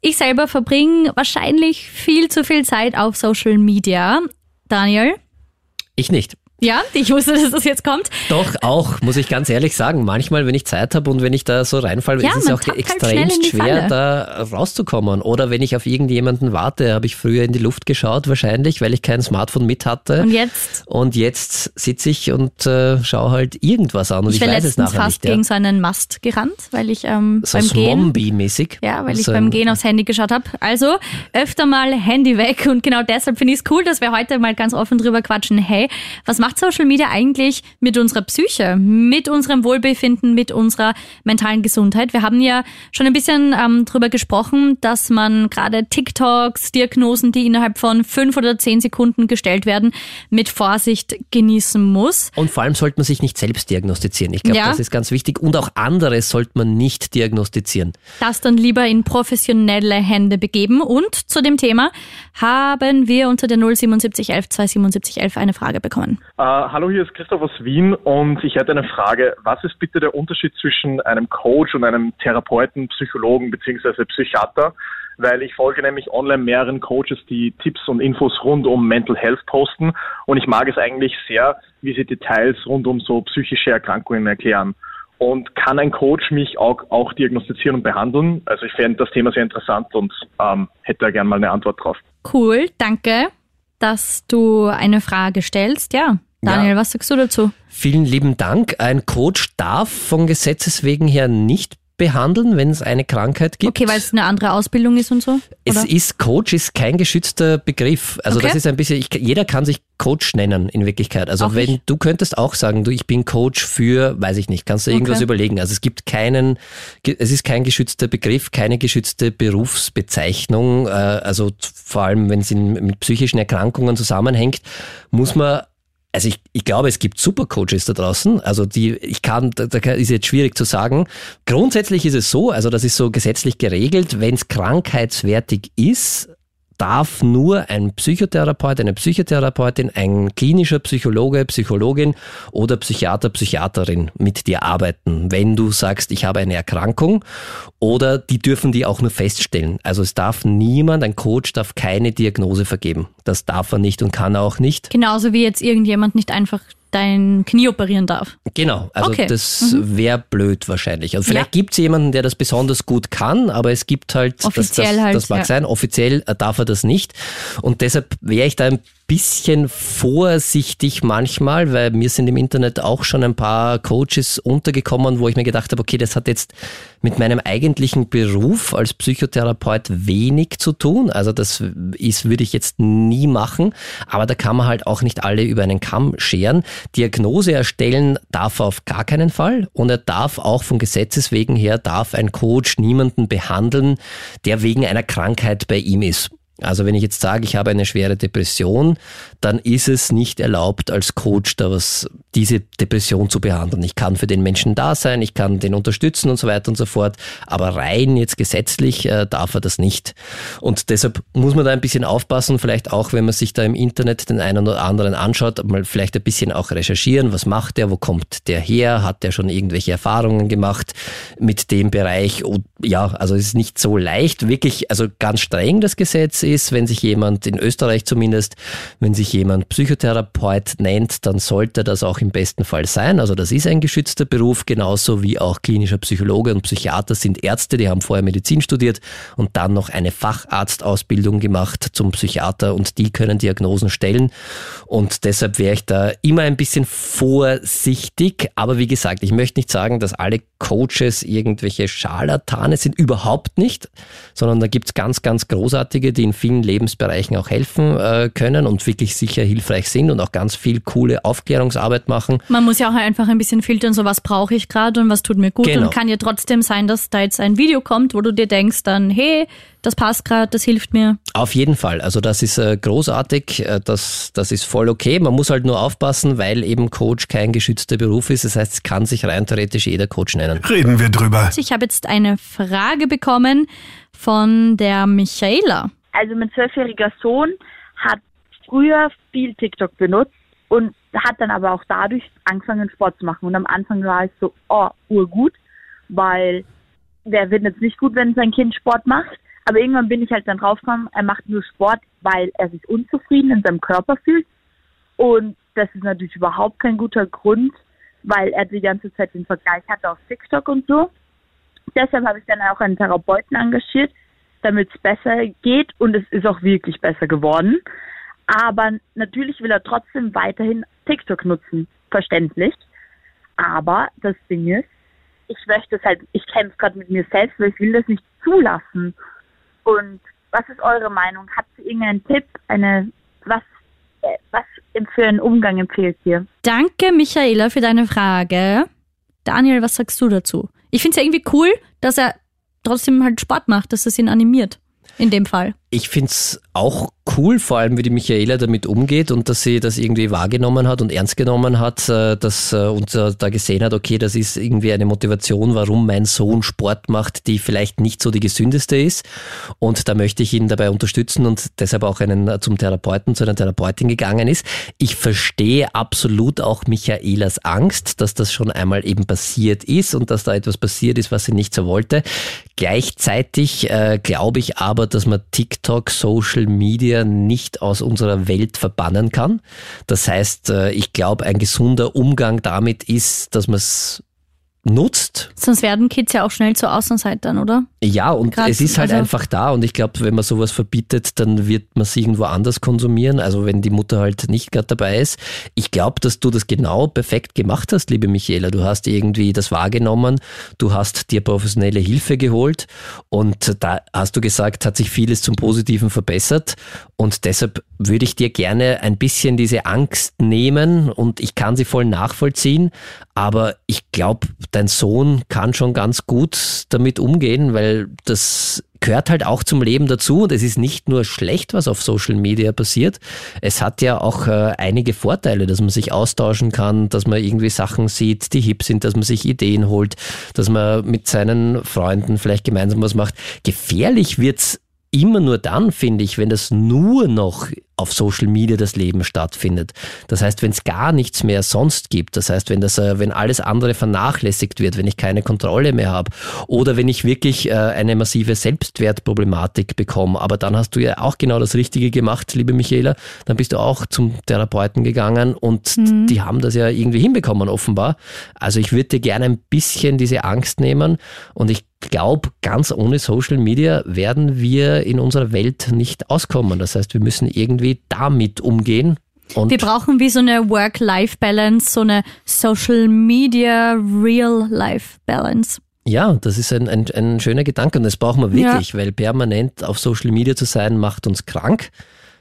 Ich selber verbringe wahrscheinlich viel zu viel Zeit auf Social Media. Daniel? Ich nicht. Ja, ich wusste, dass das jetzt kommt. Doch, auch, muss ich ganz ehrlich sagen. Manchmal, wenn ich Zeit habe und wenn ich da so reinfalle, Ja, ist es auch halt in die schwer, Falle. da rauszukommen. Oder wenn ich auf irgendjemanden warte, habe ich früher in die Luft geschaut, wahrscheinlich, weil ich kein Smartphone mit hatte. Und jetzt? Und jetzt sitze ich und äh, schaue halt irgendwas an und ich, Ich weiß es nachher fast nicht. Ja. gegen so einen Mast gerannt, weil ich ähm, So beim Gehen Zombie-mäßig. Ja, weil ich so beim Gehen aufs Handy geschaut habe. Also öfter mal Handy weg und genau deshalb finde ich es cool, dass wir heute mal ganz offen drüber quatschen. Hey, was macht Social Media eigentlich mit unserer Psyche, mit unserem Wohlbefinden, mit unserer mentalen Gesundheit? Wir haben ja schon ein bisschen ähm, drüber gesprochen, dass man gerade TikToks, Diagnosen, die innerhalb von fünf oder zehn Sekunden gestellt werden, mit Vorsicht genießen muss. Und vor allem sollte man sich nicht selbst diagnostizieren. Ich glaube, Ja. das ist ganz wichtig. Und auch andere sollte man nicht diagnostizieren. das dann lieber in professionelle Hände begeben. Und zu dem Thema haben wir unter der 07711 27711 eine Frage bekommen. Äh, hallo, hier ist Christoph aus Wien und ich hätte eine Frage. Was ist bitte der Unterschied zwischen einem Coach und einem Therapeuten, Psychologen bzw. Psychiater? Weil ich folge nämlich online mehreren Coaches, die Tipps und Infos rund um Mental Health posten und ich mag es eigentlich sehr, wie sie Details rund um so psychische Erkrankungen erklären. Und kann ein Coach mich auch, auch diagnostizieren und behandeln? Also ich fände das Thema sehr interessant und ähm, hätte da gerne mal eine Antwort drauf. Cool, danke, dass du eine Frage stellst. Ja, Daniel, Ja. was sagst du dazu? Vielen lieben Dank. Ein Coach darf von Gesetzes wegen her nicht behandeln, wenn es eine Krankheit gibt. Okay, weil es eine andere Ausbildung ist und so? Es Oder? ist Coach ist kein geschützter Begriff. Also Okay. das ist ein bisschen, ich, jeder kann sich Coach nennen in Wirklichkeit. Also Auch wenn ich. du könntest auch sagen, du, ich bin Coach für, weiß ich nicht, kannst du irgendwas Okay. überlegen. Also es gibt keinen, es ist kein geschützter Begriff, keine geschützte Berufsbezeichnung. Äh, Also vor allem, wenn es mit psychischen Erkrankungen zusammenhängt, muss man also ich, ich glaube, es gibt super Coaches da draußen. Also die, ich kann, da, da ist jetzt schwierig zu sagen. Grundsätzlich ist es so, also das ist so gesetzlich geregelt, wenn es krankheitswertig ist, darf nur ein Psychotherapeut, eine Psychotherapeutin, ein klinischer Psychologe, Psychologin oder Psychiater, Psychiaterin mit dir arbeiten, wenn du sagst, ich habe eine Erkrankung oder die dürfen die auch nur feststellen. Also es darf niemand, ein Coach darf keine Diagnose vergeben. Das darf er nicht und kann er auch nicht. Genauso wie jetzt irgendjemand nicht einfach dein Knie operieren darf. Genau, also Okay. das wäre blöd wahrscheinlich. Also vielleicht Ja. gibt's jemanden, der das besonders gut kann, aber es gibt halt, das, Offiziell das, halt, das mag ja. sein, offiziell äh, darf er das nicht. Und deshalb wäre ich da ein bisschen vorsichtig manchmal, weil mir sind im Internet auch schon ein paar Coaches untergekommen, wo ich mir gedacht habe, okay, das hat jetzt mit meinem eigentlichen Beruf als Psychotherapeut wenig zu tun. Also das ist, würde ich jetzt nie machen, aber da kann man halt auch nicht alle über einen Kamm scheren. Diagnose erstellen darf er auf gar keinen Fall und er darf auch von Gesetzes wegen her, darf ein Coach niemanden behandeln, der wegen einer Krankheit bei ihm ist. Also wenn ich jetzt sage, ich habe eine schwere Depression, dann ist es nicht erlaubt, als Coach da was, diese Depression zu behandeln. Ich kann für den Menschen da sein, ich kann den unterstützen und so weiter und so fort, aber rein jetzt gesetzlich äh, darf er das nicht. Und deshalb muss man da ein bisschen aufpassen, vielleicht auch, wenn man sich da im Internet den einen oder anderen anschaut, mal vielleicht ein bisschen auch recherchieren, was macht der, wo kommt der her, hat der schon irgendwelche Erfahrungen gemacht mit dem Bereich. Und ja, also es ist nicht so leicht, wirklich, also ganz streng das Gesetz ist, wenn sich jemand, in Österreich zumindest, wenn sich jemand Psychotherapeut nennt, dann sollte das auch im besten Fall sein. Also das ist ein geschützter Beruf, genauso wie auch klinischer Psychologe und Psychiater sind Ärzte, die haben vorher Medizin studiert und dann noch eine Facharztausbildung gemacht zum Psychiater und die können Diagnosen stellen. Und deshalb wäre ich da immer ein bisschen vorsichtig. Aber wie gesagt, ich möchte nicht sagen, dass alle Coaches irgendwelche Scharlatane sind, überhaupt nicht, sondern da gibt's ganz, ganz großartige, die in vielen Lebensbereichen auch helfen äh, können und wirklich sicher hilfreich sind und auch ganz viel coole Aufklärungsarbeit machen. Man muss ja auch einfach ein bisschen filtern, so was brauche ich gerade und was tut mir gut. Genau. Und kann ja trotzdem sein, dass da jetzt ein Video kommt, wo du dir denkst dann, hey, das passt gerade, das hilft mir. Auf jeden Fall. Also das ist äh, großartig, äh, das, das ist voll okay. Man muss halt nur aufpassen, weil eben Coach kein geschützter Beruf ist. Das heißt, es kann sich rein theoretisch jeder Coach nennen. Reden wir drüber. Ich habe jetzt eine Frage bekommen von der Michaela. Also mein zwölfjähriger Sohn hat früher viel TikTok benutzt und hat dann aber auch dadurch angefangen Sport zu machen. Und am Anfang war es so, oh, urgut, weil der wird jetzt nicht gut, wenn sein Kind Sport macht. Aber irgendwann bin ich halt dann draufgekommen, er macht nur Sport, weil er sich unzufrieden in seinem Körper fühlt. Und das ist natürlich überhaupt kein guter Grund, weil er die ganze Zeit den Vergleich hatte auf TikTok und so. Deshalb habe ich dann auch einen Therapeuten engagiert, damit es besser geht und es ist auch wirklich besser geworden. Aber natürlich will er trotzdem weiterhin TikTok nutzen, verständlich. Aber das Ding ist, ich möchte es halt, ich kämpfe gerade mit mir selbst, weil ich will das nicht zulassen. Und was ist eure Meinung? Habt ihr irgendeinen Tipp, eine, was, äh, was für einen Umgang empfehlt ihr? Danke, Michaela, für deine Frage. Daniel, was sagst du dazu? Ich finde es ja irgendwie cool, dass er trotzdem halt Sport macht, dass es ihn animiert. In dem Fall. Ich finde es auch cool, vor allem wie die Michaela damit umgeht und dass sie das irgendwie wahrgenommen hat und ernst genommen hat, äh, dass äh, und äh, da gesehen hat, okay, das ist irgendwie eine Motivation, warum mein Sohn Sport macht, die vielleicht nicht so die gesündeste ist. Und da möchte ich ihn dabei unterstützen und deshalb auch einen zum Therapeuten, zu einer Therapeutin gegangen ist. Ich verstehe absolut auch Michaelas Angst, dass das schon einmal eben passiert ist und dass da etwas passiert ist, was sie nicht so wollte. Gleichzeitig äh, glaube ich aber, dass man TikTok, Social Media nicht aus unserer Welt verbannen kann. Das heißt, äh, ich glaube, ein gesunder Umgang damit ist, dass man es nutzt. Sonst werden Kids ja auch schnell zu Außenseitern, oder? Ja, und Grad, es ist halt also einfach da und ich glaube, wenn man sowas verbietet, dann wird man es irgendwo anders konsumieren. Also wenn die Mutter halt nicht gerade dabei ist. Ich glaube, dass du das genau perfekt gemacht hast, liebe Michaela. Du hast irgendwie das wahrgenommen, du hast dir professionelle Hilfe geholt und da hast du gesagt, hat sich vieles zum Positiven verbessert und deshalb würde ich dir gerne ein bisschen diese Angst nehmen und ich kann sie voll nachvollziehen, aber ich glaube, dein Sohn kann schon ganz gut damit umgehen, weil das gehört halt auch zum Leben dazu und es ist nicht nur schlecht, was auf Social Media passiert. Es hat ja auch äh, einige Vorteile, dass man sich austauschen kann, dass man irgendwie Sachen sieht, die hip sind, dass man sich Ideen holt, dass man mit seinen Freunden vielleicht gemeinsam was macht. Gefährlich wird's immer nur dann, finde ich, wenn das nur noch auf Social Media das Leben stattfindet. Das heißt, wenn es gar nichts mehr sonst gibt, das heißt, wenn das, äh, wenn alles andere vernachlässigt wird, wenn ich keine Kontrolle mehr habe oder wenn ich wirklich äh, eine massive Selbstwertproblematik bekomme, aber dann hast du ja auch genau das Richtige gemacht, liebe Michaela, dann bist du auch zum Therapeuten gegangen und mhm. die haben das ja irgendwie hinbekommen offenbar. Also ich würde dir gerne ein bisschen diese Angst nehmen und ich glaube, ganz ohne Social Media werden wir in unserer Welt nicht auskommen. Das heißt, wir müssen irgendwie damit umgehen. Und wir brauchen wie so eine Work-Life-Balance, so eine Social Media Real-Life-Balance. Ja, das ist ein, ein, ein schöner Gedanke und das brauchen wir wirklich, ja. weil permanent auf Social Media zu sein macht uns krank.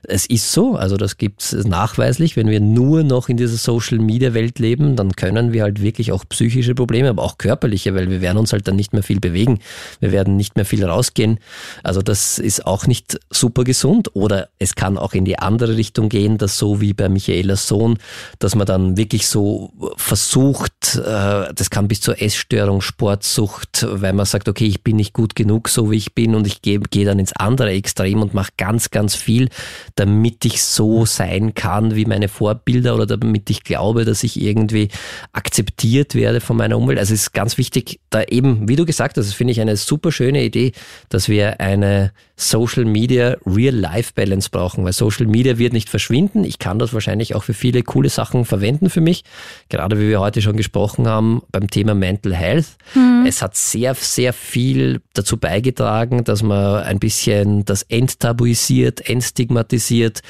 Es ist so, also das gibt es nachweislich. Wenn wir nur noch in dieser Social-Media-Welt leben, dann können wir halt wirklich auch psychische Probleme, aber auch körperliche, weil wir werden uns halt dann nicht mehr viel bewegen. Wir werden nicht mehr viel rausgehen. Also das ist auch nicht super gesund. Oder es kann auch in die andere Richtung gehen, dass so wie bei Michaelas Sohn, dass man dann wirklich so versucht, äh, das kann bis zur Essstörung, Sportsucht, weil man sagt, okay, ich bin nicht gut genug, so wie ich bin und ich gehe geh dann ins andere Extrem und mache ganz, ganz viel damit ich so sein kann wie meine Vorbilder oder damit ich glaube, dass ich irgendwie akzeptiert werde von meiner Umwelt. Also es ist ganz wichtig, da eben, wie du gesagt hast, das finde ich eine super schöne Idee, dass wir eine Social Media Real-Life-Balance brauchen, weil Social Media wird nicht verschwinden. Ich kann das wahrscheinlich auch für viele coole Sachen verwenden für mich. Gerade wie wir heute schon gesprochen haben beim Thema Mental Health. Mhm. Es hat sehr, sehr viel dazu beigetragen, dass man ein bisschen das enttabuisiert, entstigmatisiert,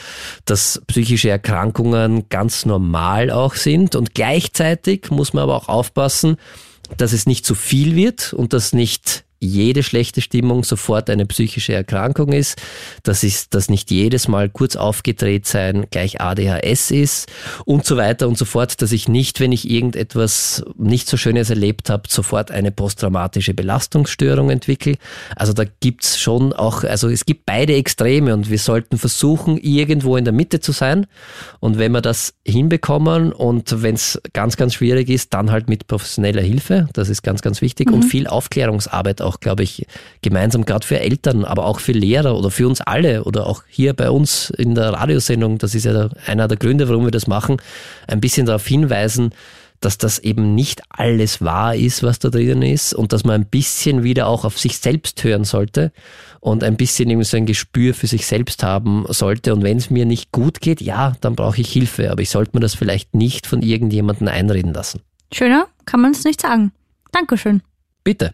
dass psychische Erkrankungen ganz normal auch sind. Und gleichzeitig muss man aber auch aufpassen, dass es nicht zu viel wird und dass nicht jede schlechte Stimmung sofort eine psychische Erkrankung ist. Das ist, dass nicht jedes Mal kurz aufgedreht sein gleich ADHS ist und so weiter und so fort, dass ich nicht, wenn ich irgendetwas nicht so Schönes erlebt habe, sofort eine posttraumatische Belastungsstörung entwickle. Also da gibt's schon auch, also es gibt beide Extreme und wir sollten versuchen, irgendwo in der Mitte zu sein. Und wenn wir das hinbekommen und wenn es ganz, ganz schwierig ist, dann halt mit professioneller Hilfe. Das ist ganz, ganz wichtig mhm. und viel Aufklärungsarbeit auch auch, glaube ich, gemeinsam gerade für Eltern, aber auch für Lehrer oder für uns alle oder auch hier bei uns in der Radiosendung, das ist ja einer der Gründe, warum wir das machen, ein bisschen darauf hinweisen, dass das eben nicht alles wahr ist, was da drinnen ist und dass man ein bisschen wieder auch auf sich selbst hören sollte und ein bisschen irgendwie so ein Gespür für sich selbst haben sollte. Und wenn es mir nicht gut geht, ja, dann brauche ich Hilfe, aber ich sollte mir das vielleicht nicht von irgendjemandem einreden lassen. Schöner kann man es nicht sagen. Dankeschön. Bitte.